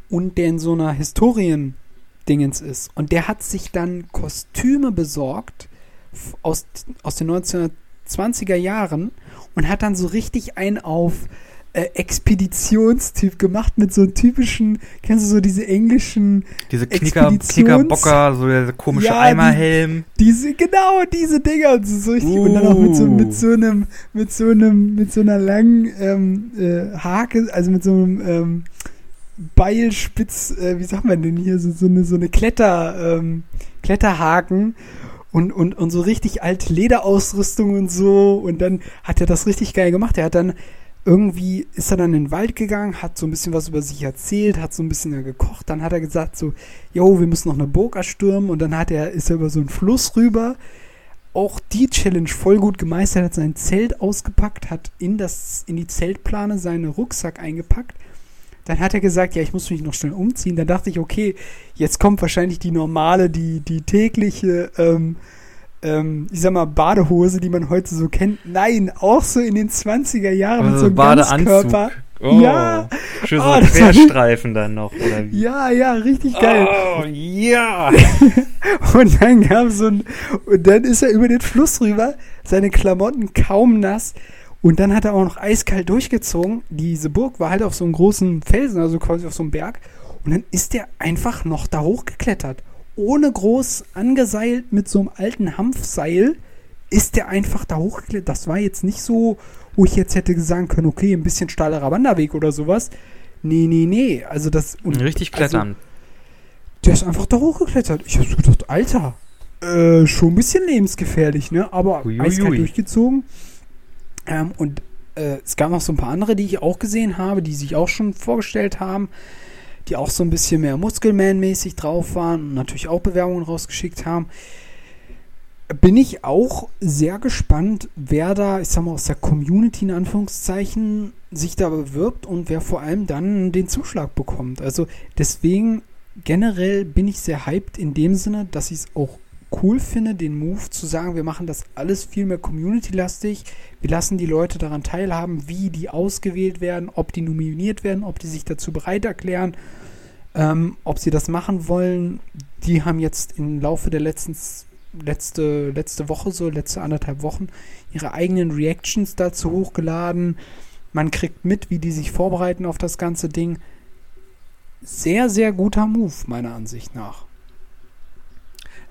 und der in so einer Historien-Dingens ist. Und der hat sich dann Kostüme besorgt aus, aus den 1920er Jahren und hat dann so richtig einen auf äh, Expeditionstyp gemacht mit so einem typischen, kennst du so diese englischen Diese Knicker, Knickerbocker, so der komische Ja, die- Eimerhelm. Diese, genau, diese Dinger und so, so richtig. Und dann auch mit so, mit so einem, mit so einem, mit so einer langen ähm, äh, Hake, also mit so einem ähm, Beilspitz, äh, wie sagt man denn hier, so, so eine, so eine Kletter, ähm, Kletterhaken und, und, und so richtig alte Lederausrüstung und so. Und dann hat er das richtig geil gemacht. Er hat dann irgendwie ist er dann in den Wald gegangen, hat so ein bisschen was über sich erzählt, hat so ein bisschen gekocht, dann hat er gesagt so, jo, wir müssen noch eine Burg erstürmen und dann hat er, ist er über so einen Fluss rüber, auch die Challenge voll gut gemeistert, hat sein Zelt ausgepackt, hat in das, in die Zeltplane seinen Rucksack eingepackt, dann hat er gesagt, ja, ich muss mich noch schnell umziehen, dann dachte ich, okay, jetzt kommt wahrscheinlich die normale, die, die tägliche, ähm, ähm, ich sag mal, Badehose, die man heute so kennt. Nein, auch so in den 20er Jahren mit so einem Ganzkörper. Oh, Ja. Schön so Oh, Querstreifen dann noch, oder wie? Ja, ja, richtig geil. Oh, ja. Und dann gab so ein, und dann ist er über den Fluss rüber, seine Klamotten kaum nass. Und dann hat er auch noch eiskalt durchgezogen. Diese Burg war halt auf so einem großen Felsen, also quasi auf so einem Berg. Und dann ist er einfach noch da hochgeklettert. Ohne groß angeseilt mit so einem alten Hanfseil ist der einfach da hochgeklettert. Das war jetzt nicht so, wo ich jetzt hätte sagen können, okay, ein bisschen steilerer Wanderweg oder sowas. Nee, nee, nee. Also das. Und Richtig klettern. der ist einfach da hochgeklettert. Ich hab so gedacht, Alter, äh, schon ein bisschen lebensgefährlich, ne? Aber Ui, ui, eiskalt durchgezogen. Ähm, und äh, es gab noch so ein paar andere, die ich auch gesehen habe, die sich auch schon vorgestellt haben, die auch so ein bisschen mehr Muskelman-mäßig drauf waren und natürlich auch Bewerbungen rausgeschickt haben. Bin ich auch sehr gespannt, wer da, ich sag mal, aus der Community in Anführungszeichen sich da bewirbt und wer vor allem dann den Zuschlag bekommt. Also deswegen generell bin ich sehr hyped in dem Sinne, dass ich es auch cool finde, den Move zu sagen, wir machen das alles viel mehr community-lastig. Wir lassen die Leute daran teilhaben, wie die ausgewählt werden, ob die nominiert werden, ob die sich dazu bereit erklären, ähm, ob sie das machen wollen. Die haben jetzt im Laufe der letzten, letzte, letzte Woche, so letzte anderthalb Wochen, ihre eigenen Reactions dazu hochgeladen. Man kriegt mit, wie die sich vorbereiten auf das ganze Ding. Sehr, sehr guter Move, meiner Ansicht nach.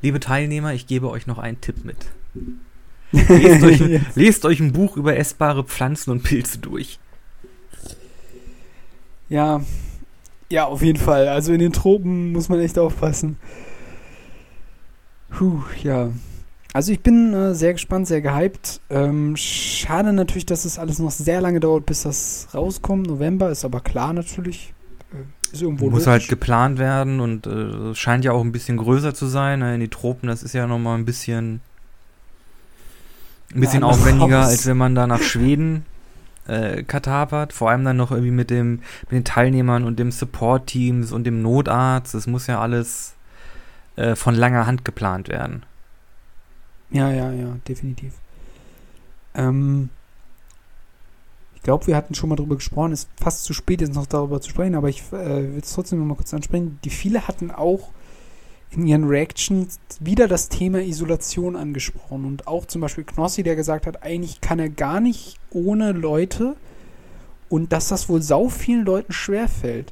Liebe Teilnehmer, ich gebe euch noch einen Tipp mit. Lest euch, ein- lest euch ein Buch über essbare Pflanzen und Pilze durch. Ja, ja, auf jeden Fall. Also in den Tropen muss man echt aufpassen. Puh, ja. Also ich bin äh, sehr gespannt, sehr gehypt. Ähm, schade natürlich, dass es alles noch sehr lange dauert, bis das rauskommt. November ist aber klar natürlich. Ist irgendwo Muss logisch. halt geplant werden und äh, scheint ja auch ein bisschen größer zu sein. ne? In die Tropen, das ist ja nochmal ein bisschen, ein bisschen Ja, aufwendiger, raus. als wenn man da nach Schweden äh, katapert. Vor allem dann noch irgendwie mit, dem, mit den Teilnehmern und dem Support-Teams und dem Notarzt. Das muss ja alles äh, von langer Hand geplant werden. Ja, ja, ja, definitiv. Ähm, glaube, wir hatten schon mal drüber gesprochen. Ist fast zu spät, jetzt noch darüber zu sprechen, aber ich äh, will es trotzdem noch mal kurz ansprechen. Die viele hatten auch in ihren Reactions wieder das Thema Isolation angesprochen. Und auch zum Beispiel Knossi, der gesagt hat, eigentlich kann er gar nicht ohne Leute und dass das wohl sau vielen Leuten schwerfällt.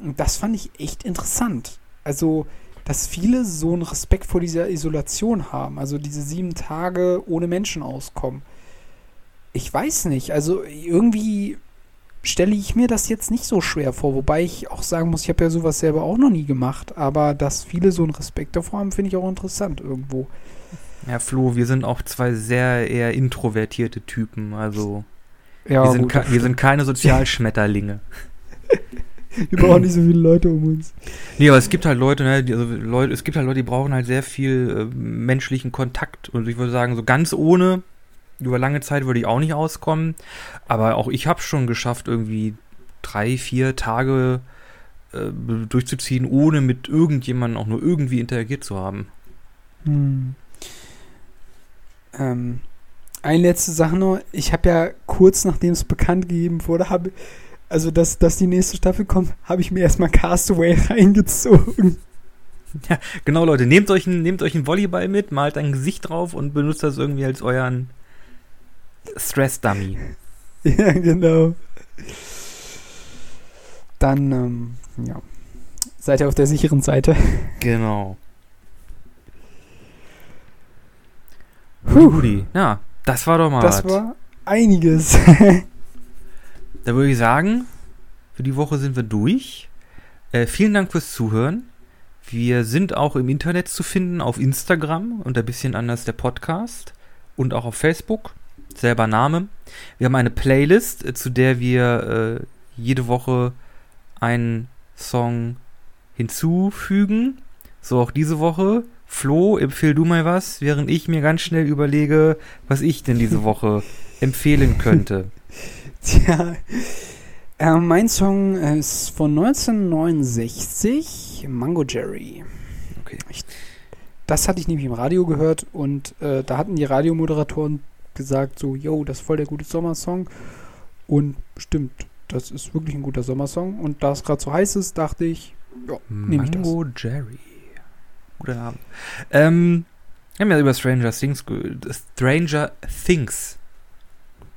Und das fand ich echt interessant. Also, dass viele so einen Respekt vor dieser Isolation haben, also diese sieben Tage ohne Menschen auskommen. Ich weiß nicht, also irgendwie stelle ich mir das jetzt nicht so schwer vor, wobei ich auch sagen muss, ich habe ja sowas selber auch noch nie gemacht, aber dass viele so einen Respekt davor haben, finde ich auch interessant irgendwo. Ja, Flo, wir sind auch zwei sehr eher introvertierte Typen. Also Ja, wir, sind gut, wir sind keine Sozialschmetterlinge. wir brauchen nicht so viele Leute um uns. Nee, aber es gibt halt Leute, ne, die, also Leute, es gibt halt Leute, die brauchen halt sehr viel äh, menschlichen Kontakt. Und ich würde sagen, so ganz ohne, über lange Zeit würde ich auch nicht auskommen. Aber auch ich habe schon geschafft, irgendwie drei, vier Tage äh, durchzuziehen, ohne mit irgendjemandem auch nur irgendwie interagiert zu haben. Hm. Ähm, eine letzte Sache noch. Ich habe ja kurz nachdem es bekannt gegeben wurde, habe also dass, dass die nächste Staffel kommt, habe ich mir erstmal Castaway reingezogen. Genau, Leute, nehmt euch, ein, nehmt euch einen Volleyball mit, malt ein Gesicht drauf und benutzt das irgendwie als euren Stress-Dummy. ja, genau. Dann, ähm, ja. Seid ihr auf der sicheren Seite. Genau. Puh. Rudi, ja, das war doch mal Das was. war einiges. Da würde ich sagen, für die Woche sind wir durch. Äh, vielen Dank fürs Zuhören. Wir sind auch im Internet zu finden, auf Instagram und ein bisschen anders der Podcast und auch auf Facebook. Selber Name. Wir haben eine Playlist, äh, zu der wir äh, jede Woche einen Song hinzufügen. So auch diese Woche. Flo, empfehl du mal was, während ich mir ganz schnell überlege, was ich denn diese Woche empfehlen könnte. Tja, äh, mein Song ist von 1969, Mango Jerry. Okay. Das hatte ich nämlich im Radio gehört und äh, da hatten die Radiomoderatoren gesagt so, yo, das ist voll der gute Sommersong. Und stimmt, das ist wirklich ein guter Sommersong. Und da es gerade so heiß ist, dachte ich, ja, nehme ich das. Mango Jerry. Guter Name. Ähm, wir haben ja über Stranger Things, ge- Stranger Things,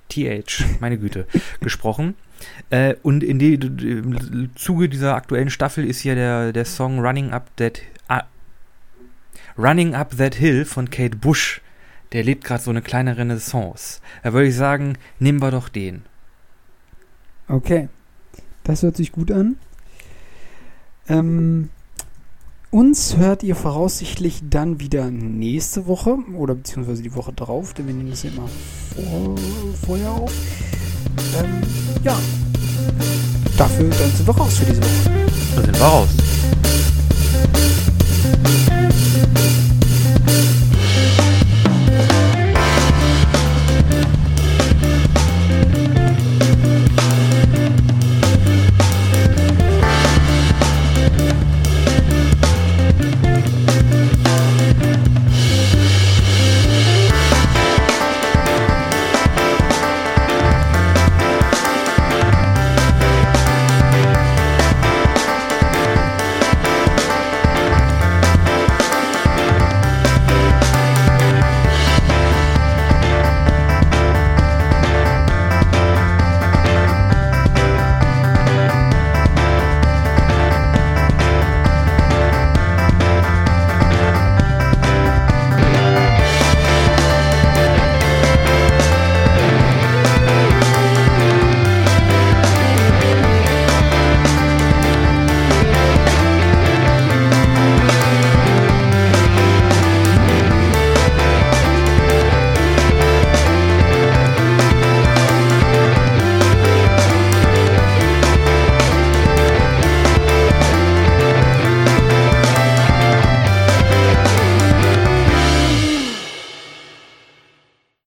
TH, meine Güte, gesprochen. Äh, und in die, im Zuge dieser aktuellen Staffel ist ja der, der Song Running Up That ah, Running Up That Hill von Kate Bush. Der lebt gerade so eine kleine Renaissance. Da würde ich sagen, nehmen wir doch den. Okay, das hört sich gut an. Ähm, uns hört ihr voraussichtlich dann wieder nächste Woche oder beziehungsweise die Woche drauf, denn wir nehmen das ja immer vor, vorher auf. Ähm, ja, dafür dann sind wir raus für diese Woche. Da sind wir raus.